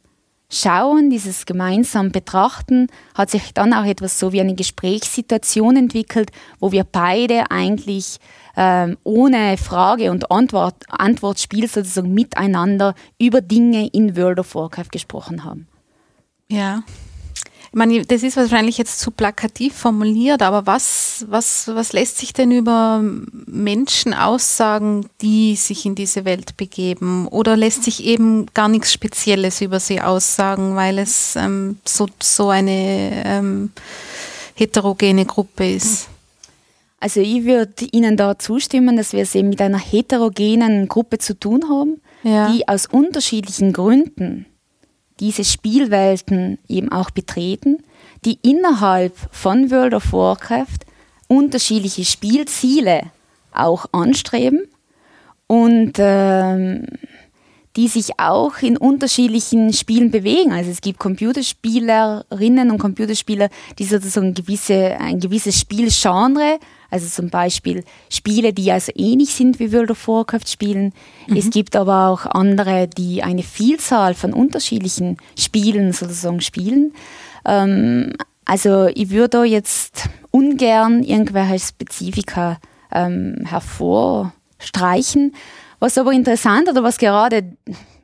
Schauen, dieses gemeinsam Betrachten hat sich dann auch etwas so wie eine Gesprächssituation entwickelt, wo wir beide eigentlich ähm, ohne Frage und Antwort, Antwortspiel sozusagen miteinander über Dinge in World of Warcraft gesprochen haben. Ja, meine, das ist wahrscheinlich jetzt zu plakativ formuliert, aber was, was, was lässt sich denn über Menschen aussagen, die sich in diese Welt begeben? Oder lässt sich eben gar nichts Spezielles über sie aussagen, weil es ähm, so, so eine ähm, heterogene Gruppe ist? Also ich würde Ihnen da zustimmen, dass wir es eben mit einer heterogenen Gruppe zu tun haben, ja. die aus unterschiedlichen Gründen diese Spielwelten eben auch betreten, die innerhalb von World of Warcraft unterschiedliche Spielziele auch anstreben und ähm, die sich auch in unterschiedlichen Spielen bewegen. Also es gibt Computerspielerinnen und Computerspieler, die sozusagen gewisse, ein gewisses Spielgenre, also zum Beispiel Spiele, die also ähnlich sind wie World of Warcraft spielen. Mhm. Es gibt aber auch andere, die eine Vielzahl von unterschiedlichen Spielen sozusagen spielen. Ähm, also ich würde jetzt ungern irgendwelche Spezifika ähm, hervorstreichen. Was aber interessant oder was gerade,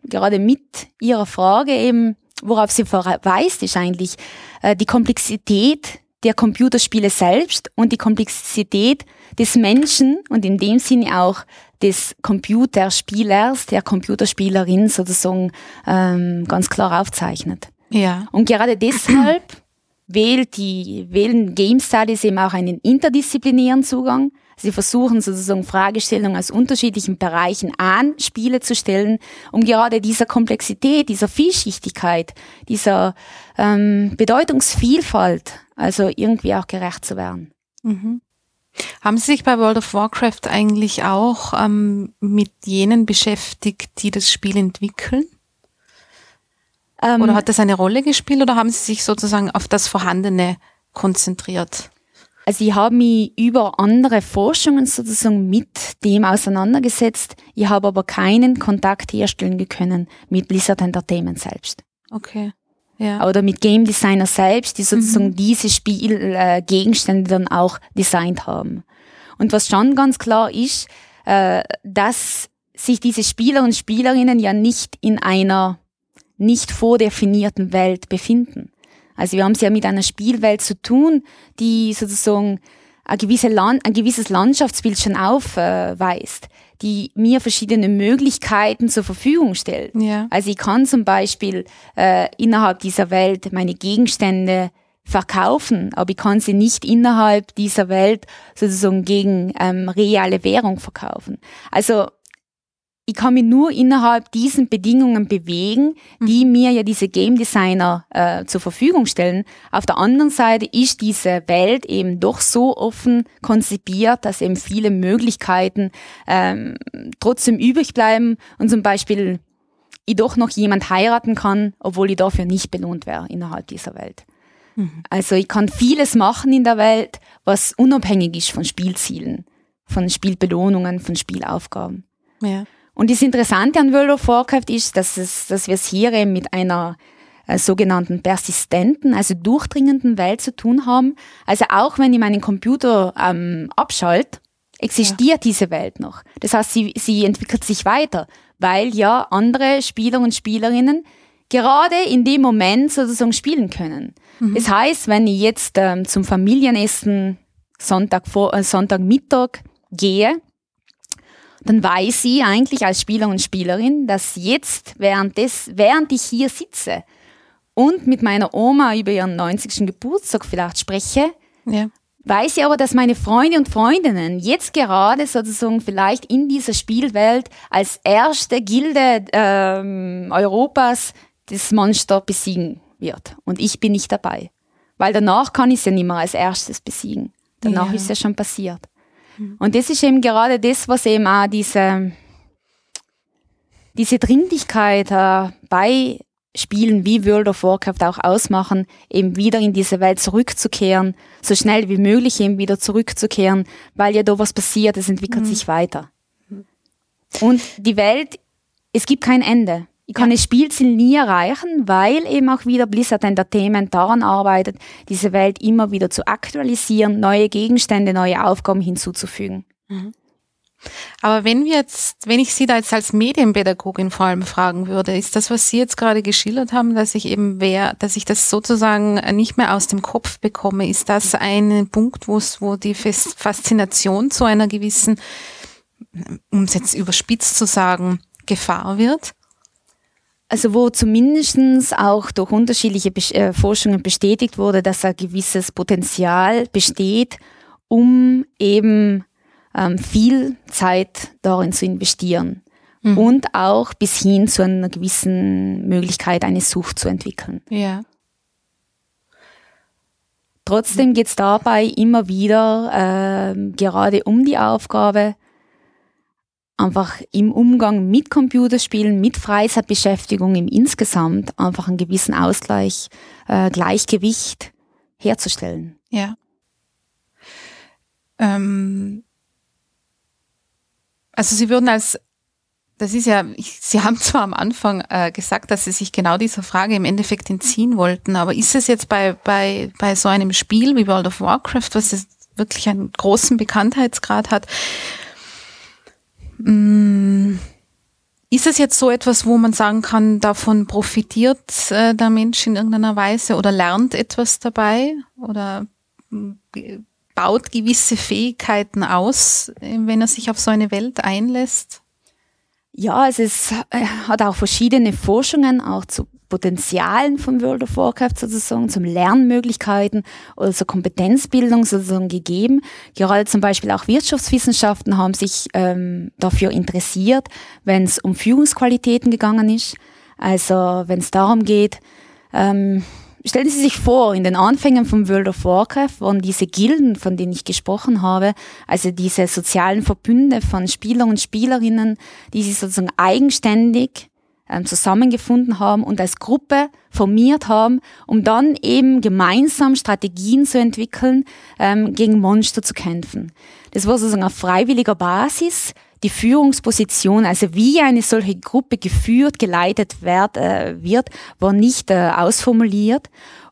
gerade mit Ihrer Frage eben, worauf sie verweist, ist eigentlich äh, die Komplexität der Computerspiele selbst und die Komplexität des Menschen und in dem Sinne auch des Computerspielers, der Computerspielerin sozusagen ähm, ganz klar aufzeichnet. Ja. Und gerade deshalb wählt die, wählen Game Studies eben auch einen interdisziplinären Zugang. Sie versuchen sozusagen Fragestellungen aus unterschiedlichen Bereichen an Spiele zu stellen, um gerade dieser Komplexität, dieser Vielschichtigkeit, dieser ähm, Bedeutungsvielfalt, also irgendwie auch gerecht zu werden. Mhm. Haben Sie sich bei World of Warcraft eigentlich auch ähm, mit jenen beschäftigt, die das Spiel entwickeln? Ähm, oder hat das eine Rolle gespielt oder haben Sie sich sozusagen auf das Vorhandene konzentriert? Also ich habe mich über andere Forschungen sozusagen mit dem auseinandergesetzt. Ich habe aber keinen Kontakt herstellen können mit Blizzard Entertainment selbst. Okay. Ja. Oder mit Game Designer selbst, die sozusagen mhm. diese Spielgegenstände äh, dann auch designt haben. Und was schon ganz klar ist, äh, dass sich diese Spieler und Spielerinnen ja nicht in einer nicht vordefinierten Welt befinden. Also wir haben es ja mit einer Spielwelt zu tun, die sozusagen ein, gewisse Land, ein gewisses Landschaftsbild schon aufweist, die mir verschiedene Möglichkeiten zur Verfügung stellt. Ja. Also ich kann zum Beispiel äh, innerhalb dieser Welt meine Gegenstände verkaufen, aber ich kann sie nicht innerhalb dieser Welt sozusagen gegen ähm, reale Währung verkaufen. Also ich kann mich nur innerhalb diesen Bedingungen bewegen, die mhm. mir ja diese Game Designer äh, zur Verfügung stellen. Auf der anderen Seite ist diese Welt eben doch so offen konzipiert, dass eben viele Möglichkeiten ähm, trotzdem übrig bleiben und zum Beispiel ich doch noch jemand heiraten kann, obwohl ich dafür nicht belohnt wäre innerhalb dieser Welt. Mhm. Also ich kann vieles machen in der Welt, was unabhängig ist von Spielzielen, von Spielbelohnungen, von Spielaufgaben. Ja. Und das Interessante an World of Warcraft ist, dass, es, dass wir es hier eben mit einer äh, sogenannten persistenten, also durchdringenden Welt zu tun haben. Also auch wenn ich meinen Computer ähm, abschalte, existiert ja. diese Welt noch. Das heißt, sie, sie entwickelt sich weiter, weil ja andere Spieler und Spielerinnen gerade in dem Moment sozusagen spielen können. Mhm. Das heißt, wenn ich jetzt ähm, zum Familienessen Sonntag vor, äh, Sonntagmittag gehe, dann weiß sie eigentlich als Spieler und Spielerin, dass jetzt, während, des, während ich hier sitze und mit meiner Oma über ihren 90. Geburtstag vielleicht spreche, ja. weiß ich aber, dass meine Freunde und Freundinnen jetzt gerade sozusagen vielleicht in dieser Spielwelt als erste Gilde ähm, Europas das Monster besiegen wird. Und ich bin nicht dabei. Weil danach kann ich es ja nicht mehr als erstes besiegen. Danach ja. ist es ja schon passiert. Und das ist eben gerade das, was eben auch diese, diese Dringlichkeit äh, bei Spielen wie World of Warcraft auch ausmachen, eben wieder in diese Welt zurückzukehren, so schnell wie möglich eben wieder zurückzukehren, weil ja da was passiert, es entwickelt mhm. sich weiter. Und die Welt, es gibt kein Ende. Ich kann ja. das Spielziel nie erreichen, weil eben auch wieder Blizzard Entertainment daran arbeitet, diese Welt immer wieder zu aktualisieren, neue Gegenstände, neue Aufgaben hinzuzufügen. Mhm. Aber wenn wir jetzt, wenn ich Sie da jetzt als Medienpädagogin vor allem fragen würde, ist das, was Sie jetzt gerade geschildert haben, dass ich eben wer, dass ich das sozusagen nicht mehr aus dem Kopf bekomme, ist das ein Punkt, wo es, wo die Faszination zu einer gewissen, um es jetzt überspitzt zu sagen, Gefahr wird? Also wo zumindest auch durch unterschiedliche äh, Forschungen bestätigt wurde, dass ein gewisses Potenzial besteht, um eben ähm, viel Zeit darin zu investieren mhm. und auch bis hin zu einer gewissen Möglichkeit, eine Sucht zu entwickeln. Ja. Trotzdem geht es dabei immer wieder äh, gerade um die Aufgabe, einfach im Umgang mit Computerspielen, mit Freizeitbeschäftigung im Insgesamt einfach einen gewissen Ausgleich, äh, Gleichgewicht herzustellen. Ja. Ähm, also Sie würden als, das ist ja, Sie haben zwar am Anfang äh, gesagt, dass Sie sich genau dieser Frage im Endeffekt entziehen wollten, aber ist es jetzt bei, bei, bei so einem Spiel wie World of Warcraft, was jetzt wirklich einen großen Bekanntheitsgrad hat, ist es jetzt so etwas, wo man sagen kann, davon profitiert äh, der Mensch in irgendeiner Weise oder lernt etwas dabei oder mm, baut gewisse Fähigkeiten aus, äh, wenn er sich auf so eine Welt einlässt? Ja, es äh, hat auch verschiedene Forschungen auch zu Potenzialen von World of Warcraft sozusagen, zum Lernmöglichkeiten oder zur Kompetenzbildung sozusagen gegeben. Gerade zum Beispiel auch Wirtschaftswissenschaften haben sich ähm, dafür interessiert, wenn es um Führungsqualitäten gegangen ist. Also wenn es darum geht, ähm, Stellen Sie sich vor, in den Anfängen von World of Warcraft waren diese Gilden, von denen ich gesprochen habe, also diese sozialen Verbünde von Spielern und Spielerinnen, die sich sozusagen eigenständig zusammengefunden haben und als Gruppe formiert haben, um dann eben gemeinsam Strategien zu entwickeln, ähm, gegen Monster zu kämpfen. Das war sozusagen auf freiwilliger Basis. Die Führungsposition, also wie eine solche Gruppe geführt, geleitet werd, äh, wird, war nicht äh, ausformuliert.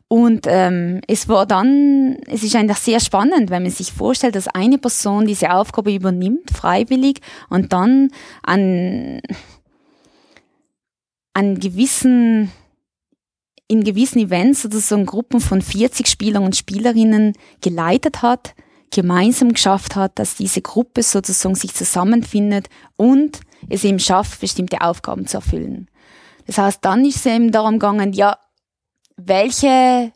Und ähm, es war dann, es ist eigentlich sehr spannend, wenn man sich vorstellt, dass eine Person diese Aufgabe übernimmt, freiwillig, und dann an an gewissen, in gewissen Events sozusagen Gruppen von 40 Spielern und Spielerinnen geleitet hat, gemeinsam geschafft hat, dass diese Gruppe sozusagen sich zusammenfindet und es eben schafft, bestimmte Aufgaben zu erfüllen. Das heißt, dann ist es eben darum gegangen, ja, welche,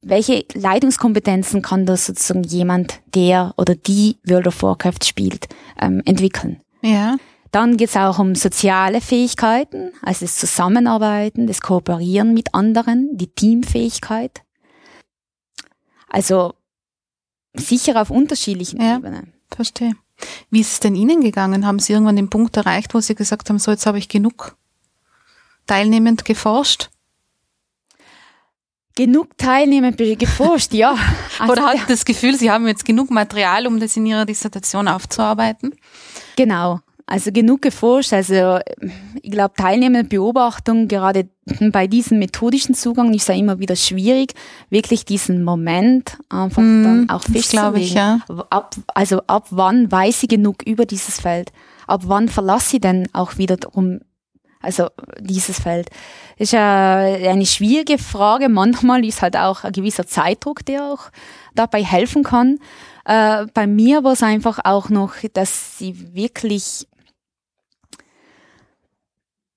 welche Leitungskompetenzen kann da sozusagen jemand, der oder die World of Warcraft spielt, ähm, entwickeln? Ja. Dann geht es auch um soziale Fähigkeiten, also das Zusammenarbeiten, das Kooperieren mit anderen, die Teamfähigkeit. Also sicher auf unterschiedlichen ja, Ebenen. Verstehe. Wie ist es denn Ihnen gegangen? Haben Sie irgendwann den Punkt erreicht, wo Sie gesagt haben, so jetzt habe ich genug teilnehmend geforscht? Genug teilnehmend geforscht, ja. Also, Oder hat das Gefühl, Sie haben jetzt genug Material, um das in Ihrer Dissertation aufzuarbeiten? Genau. Also genug geforscht. Also ich glaube, teilnehmende Beobachtung, gerade bei diesem methodischen Zugang ist ja immer wieder schwierig, wirklich diesen Moment einfach mm, dann auch festzulegen. Ich, ja. ab, also ab wann weiß ich genug über dieses Feld? Ab wann verlasse ich denn auch wieder drum, also dieses Feld? Das ist ja eine schwierige Frage. Manchmal ist halt auch ein gewisser Zeitdruck, der auch dabei helfen kann. Äh, bei mir war es einfach auch noch, dass sie wirklich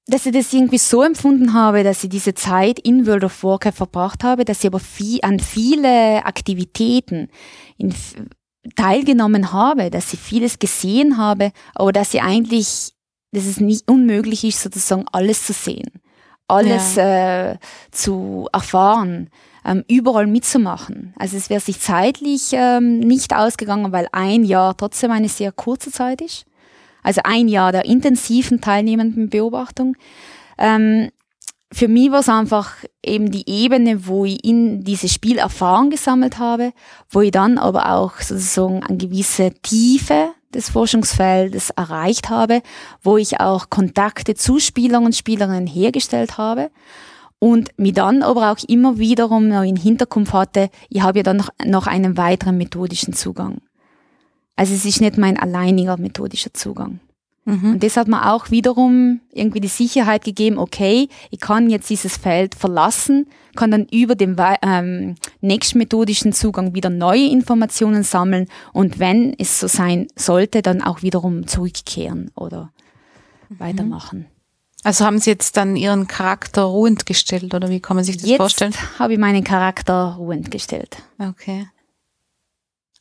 dass ich das irgendwie so empfunden habe, dass ich diese Zeit in World of Warcraft verbracht habe, dass ich aber viel, an viele Aktivitäten in, teilgenommen habe, dass ich vieles gesehen habe, aber dass ich eigentlich, dass es nicht unmöglich ist, sozusagen alles zu sehen, alles ja. äh, zu erfahren, ähm, überall mitzumachen. Also es wäre sich zeitlich ähm, nicht ausgegangen, weil ein Jahr trotzdem eine sehr kurze Zeit ist also ein Jahr der intensiven teilnehmenden Beobachtung. Ähm, für mich war es einfach eben die Ebene, wo ich in dieses Spiel Erfahrung gesammelt habe, wo ich dann aber auch sozusagen eine gewisse Tiefe des Forschungsfeldes erreicht habe, wo ich auch Kontakte zu Spielern und Spielerinnen hergestellt habe und mir dann aber auch immer wiederum noch in Hinterkopf hatte, ich habe ja dann noch einen weiteren methodischen Zugang. Also es ist nicht mein alleiniger methodischer Zugang. Mhm. Und das hat mir auch wiederum irgendwie die Sicherheit gegeben, okay, ich kann jetzt dieses Feld verlassen, kann dann über den ähm, nächsten methodischen Zugang wieder neue Informationen sammeln und wenn es so sein sollte, dann auch wiederum zurückkehren oder mhm. weitermachen. Also haben Sie jetzt dann Ihren Charakter ruhend gestellt oder wie kann man sich das jetzt vorstellen? habe ich meinen Charakter ruhend gestellt. Okay.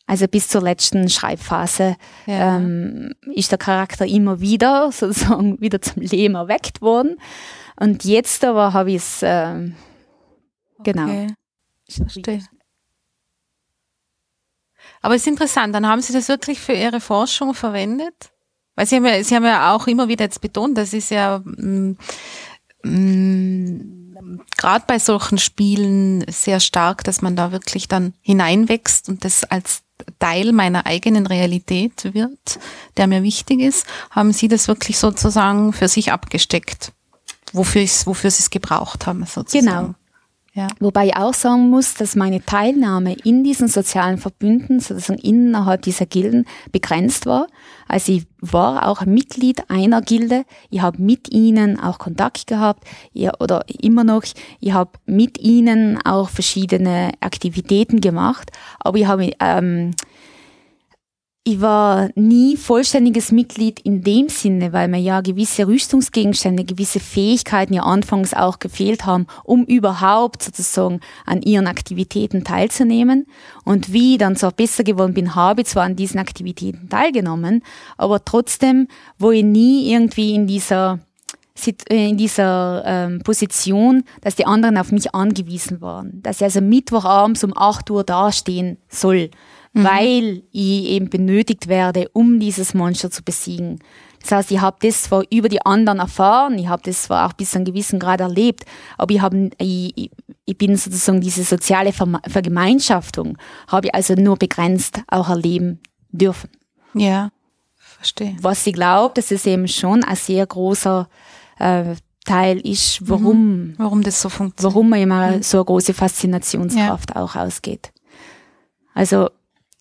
Also bis zur letzten Schreibphase ja. ähm, ist der Charakter immer wieder sozusagen wieder zum Leben erweckt worden. Und jetzt aber habe ich es ähm, genau. Okay. Ich verstehe. Aber es ist interessant, dann haben Sie das wirklich für Ihre Forschung verwendet? Weil Sie haben ja, Sie haben ja auch immer wieder jetzt betont, das ist ja mm, mm, gerade bei solchen Spielen sehr stark, dass man da wirklich dann hineinwächst und das als Teil meiner eigenen Realität wird, der mir wichtig ist, haben Sie das wirklich sozusagen für sich abgesteckt, wofür, wofür Sie es gebraucht haben sozusagen. Genau. Ja. Wobei ich auch sagen muss, dass meine Teilnahme in diesen sozialen Verbünden, sozusagen innerhalb dieser Gilden, begrenzt war. Also ich war auch Mitglied einer Gilde. Ich habe mit ihnen auch Kontakt gehabt ich, oder immer noch. Ich habe mit ihnen auch verschiedene Aktivitäten gemacht. Aber ich habe ähm, ich war nie vollständiges Mitglied in dem Sinne, weil mir ja gewisse Rüstungsgegenstände, gewisse Fähigkeiten ja anfangs auch gefehlt haben, um überhaupt sozusagen an ihren Aktivitäten teilzunehmen. Und wie ich dann so besser geworden bin, habe ich zwar an diesen Aktivitäten teilgenommen, aber trotzdem, wo ich nie irgendwie in dieser äh, in dieser ähm, Position, dass die anderen auf mich angewiesen waren, dass ich also Mittwochabends um 8 Uhr dastehen soll mhm. weil ich eben benötigt werde, um dieses Monster zu besiegen. Das heißt, ich habe das zwar über die anderen erfahren, ich habe das zwar auch bis zu einem gewissen Grad erlebt, aber ich, hab, ich, ich bin sozusagen diese soziale Vergemeinschaftung, habe ich also nur begrenzt auch erleben dürfen. Ja, verstehe. Was ich glaube, dass es eben schon ein sehr großer äh, Teil ist, warum, mhm. warum das so funktioniert. Warum man immer mhm. so eine große Faszinationskraft ja. auch ausgeht. Also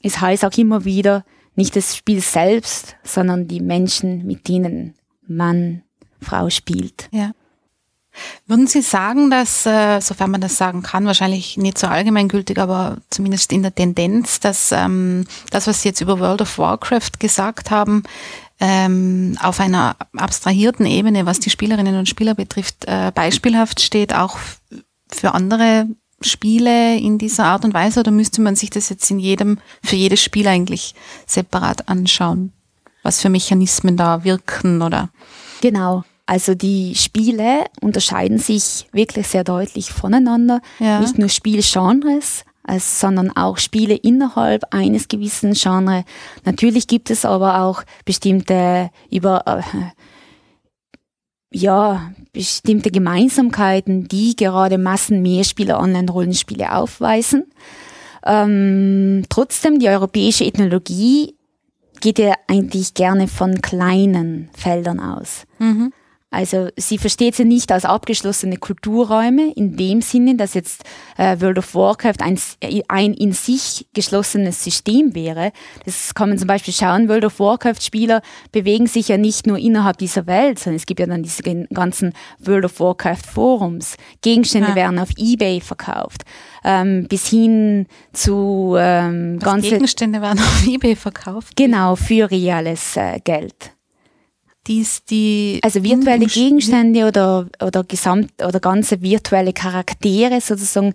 es heißt auch immer wieder, nicht das Spiel selbst, sondern die Menschen, mit denen Mann, Frau spielt. Ja. Würden Sie sagen, dass, äh, sofern man das sagen kann, wahrscheinlich nicht so allgemeingültig, aber zumindest in der Tendenz, dass ähm, das, was Sie jetzt über World of Warcraft gesagt haben, ähm, auf einer abstrahierten Ebene, was die Spielerinnen und Spieler betrifft, äh, beispielhaft steht, auch für andere Spiele in dieser Art und Weise oder müsste man sich das jetzt in jedem, für jedes Spiel eigentlich separat anschauen? Was für Mechanismen da wirken oder? Genau. Also die Spiele unterscheiden sich wirklich sehr deutlich voneinander. Ja. Nicht nur Spielgenres, sondern auch Spiele innerhalb eines gewissen Genres. Natürlich gibt es aber auch bestimmte über äh, ja, bestimmte Gemeinsamkeiten, die gerade Massenmehrspieler Online-Rollenspiele aufweisen. Ähm, trotzdem, die europäische Ethnologie geht ja eigentlich gerne von kleinen Feldern aus. Mhm. Also sie versteht sie nicht als abgeschlossene Kulturräume in dem Sinne, dass jetzt äh, World of Warcraft ein, ein in sich geschlossenes System wäre. Das kann man zum Beispiel schauen, World of Warcraft-Spieler bewegen sich ja nicht nur innerhalb dieser Welt, sondern es gibt ja dann diese ganzen World of Warcraft-Forums. Gegenstände ja. werden auf Ebay verkauft. Ähm, bis hin zu ähm, ganze Gegenstände werden auf eBay verkauft. Genau für reales äh, Geld dies die also virtuelle Gegenstände oder oder gesamt oder ganze virtuelle Charaktere sozusagen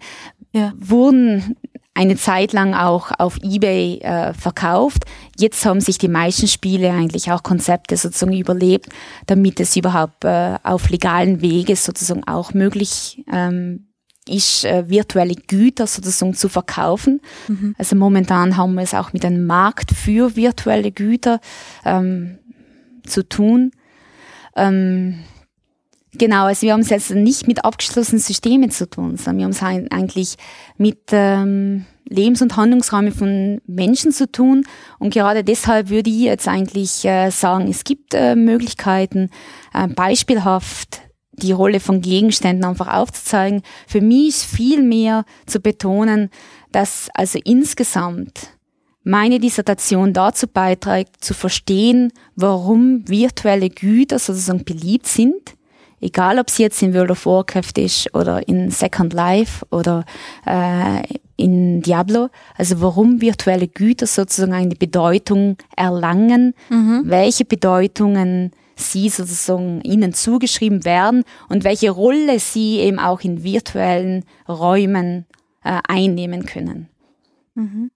ja. wurden eine Zeit lang auch auf eBay äh, verkauft. Jetzt haben sich die meisten Spiele eigentlich auch Konzepte sozusagen überlebt, damit es überhaupt äh, auf legalen Wege sozusagen auch möglich ähm, ist, äh, virtuelle Güter sozusagen zu verkaufen. Mhm. Also momentan haben wir es auch mit einem Markt für virtuelle Güter. Ähm, zu tun. Ähm, genau, also wir haben es jetzt nicht mit abgeschlossenen Systemen zu tun, sondern wir haben es eigentlich mit ähm, Lebens- und Handlungsräumen von Menschen zu tun. Und gerade deshalb würde ich jetzt eigentlich äh, sagen, es gibt äh, Möglichkeiten, äh, beispielhaft die Rolle von Gegenständen einfach aufzuzeigen. Für mich ist viel mehr zu betonen, dass also insgesamt meine Dissertation dazu beiträgt, zu verstehen, warum virtuelle Güter sozusagen beliebt sind, egal ob sie jetzt in World of Warcraft ist oder in Second Life oder äh, in Diablo, also warum virtuelle Güter sozusagen eine Bedeutung erlangen, mhm. welche Bedeutungen sie sozusagen ihnen zugeschrieben werden und welche Rolle sie eben auch in virtuellen Räumen äh, einnehmen können. Mhm.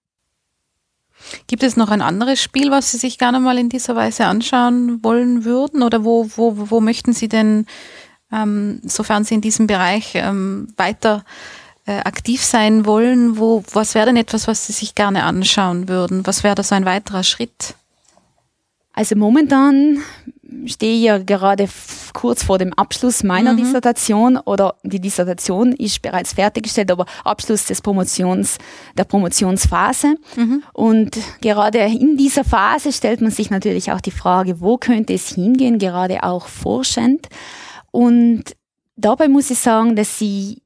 Gibt es noch ein anderes Spiel, was Sie sich gerne mal in dieser Weise anschauen wollen würden? Oder wo, wo, wo möchten Sie denn, ähm, sofern Sie in diesem Bereich ähm, weiter äh, aktiv sein wollen, wo, was wäre denn etwas, was Sie sich gerne anschauen würden? Was wäre da so ein weiterer Schritt? Also momentan stehe ja gerade kurz vor dem Abschluss meiner mhm. Dissertation oder die Dissertation ist bereits fertiggestellt, aber Abschluss des Promotions, der Promotionsphase. Mhm. Und gerade in dieser Phase stellt man sich natürlich auch die Frage, wo könnte es hingehen, gerade auch forschend. Und dabei muss ich sagen, dass sie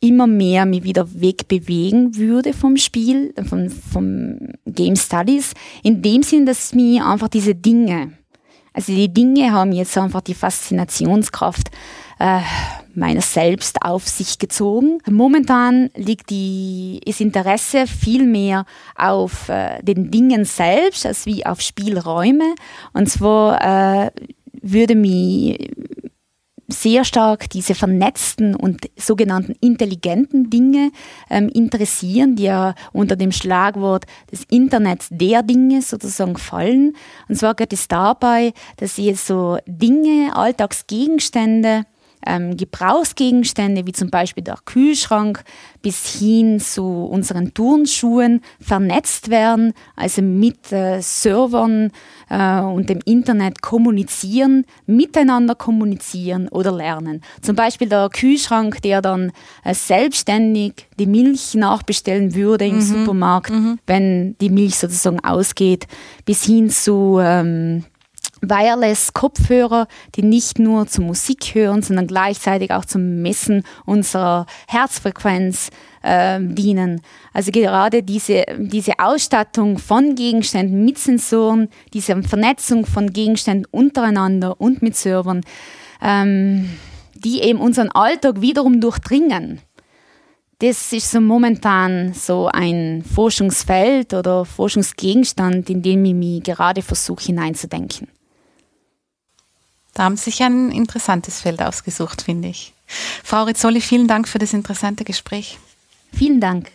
immer mehr mich wieder wegbewegen würde vom Spiel, vom, vom Game Studies, in dem Sinn, dass mir einfach diese Dinge, also die Dinge haben jetzt einfach die Faszinationskraft äh, meiner selbst auf sich gezogen. Momentan liegt die, das Interesse viel mehr auf äh, den Dingen selbst als wie auf Spielräume. Und zwar äh, würde mich sehr stark diese vernetzten und sogenannten intelligenten Dinge ähm, interessieren, die ja unter dem Schlagwort des Internets der Dinge sozusagen fallen. Und zwar geht es dabei, dass ihr so Dinge, Alltagsgegenstände, ähm, Gebrauchsgegenstände wie zum Beispiel der Kühlschrank bis hin zu unseren Turnschuhen vernetzt werden, also mit äh, Servern äh, und dem Internet kommunizieren, miteinander kommunizieren oder lernen. Zum Beispiel der Kühlschrank, der dann äh, selbstständig die Milch nachbestellen würde im mhm. Supermarkt, mhm. wenn die Milch sozusagen ausgeht, bis hin zu ähm, Wireless-Kopfhörer, die nicht nur zur Musik hören, sondern gleichzeitig auch zum Messen unserer Herzfrequenz äh, dienen. Also gerade diese, diese Ausstattung von Gegenständen mit Sensoren, diese Vernetzung von Gegenständen untereinander und mit Servern, ähm, die eben unseren Alltag wiederum durchdringen. Das ist so momentan so ein Forschungsfeld oder Forschungsgegenstand, in dem ich mich gerade versuche hineinzudenken. Da haben Sie sich ein interessantes Feld ausgesucht, finde ich. Frau Rizzoli, vielen Dank für das interessante Gespräch. Vielen Dank.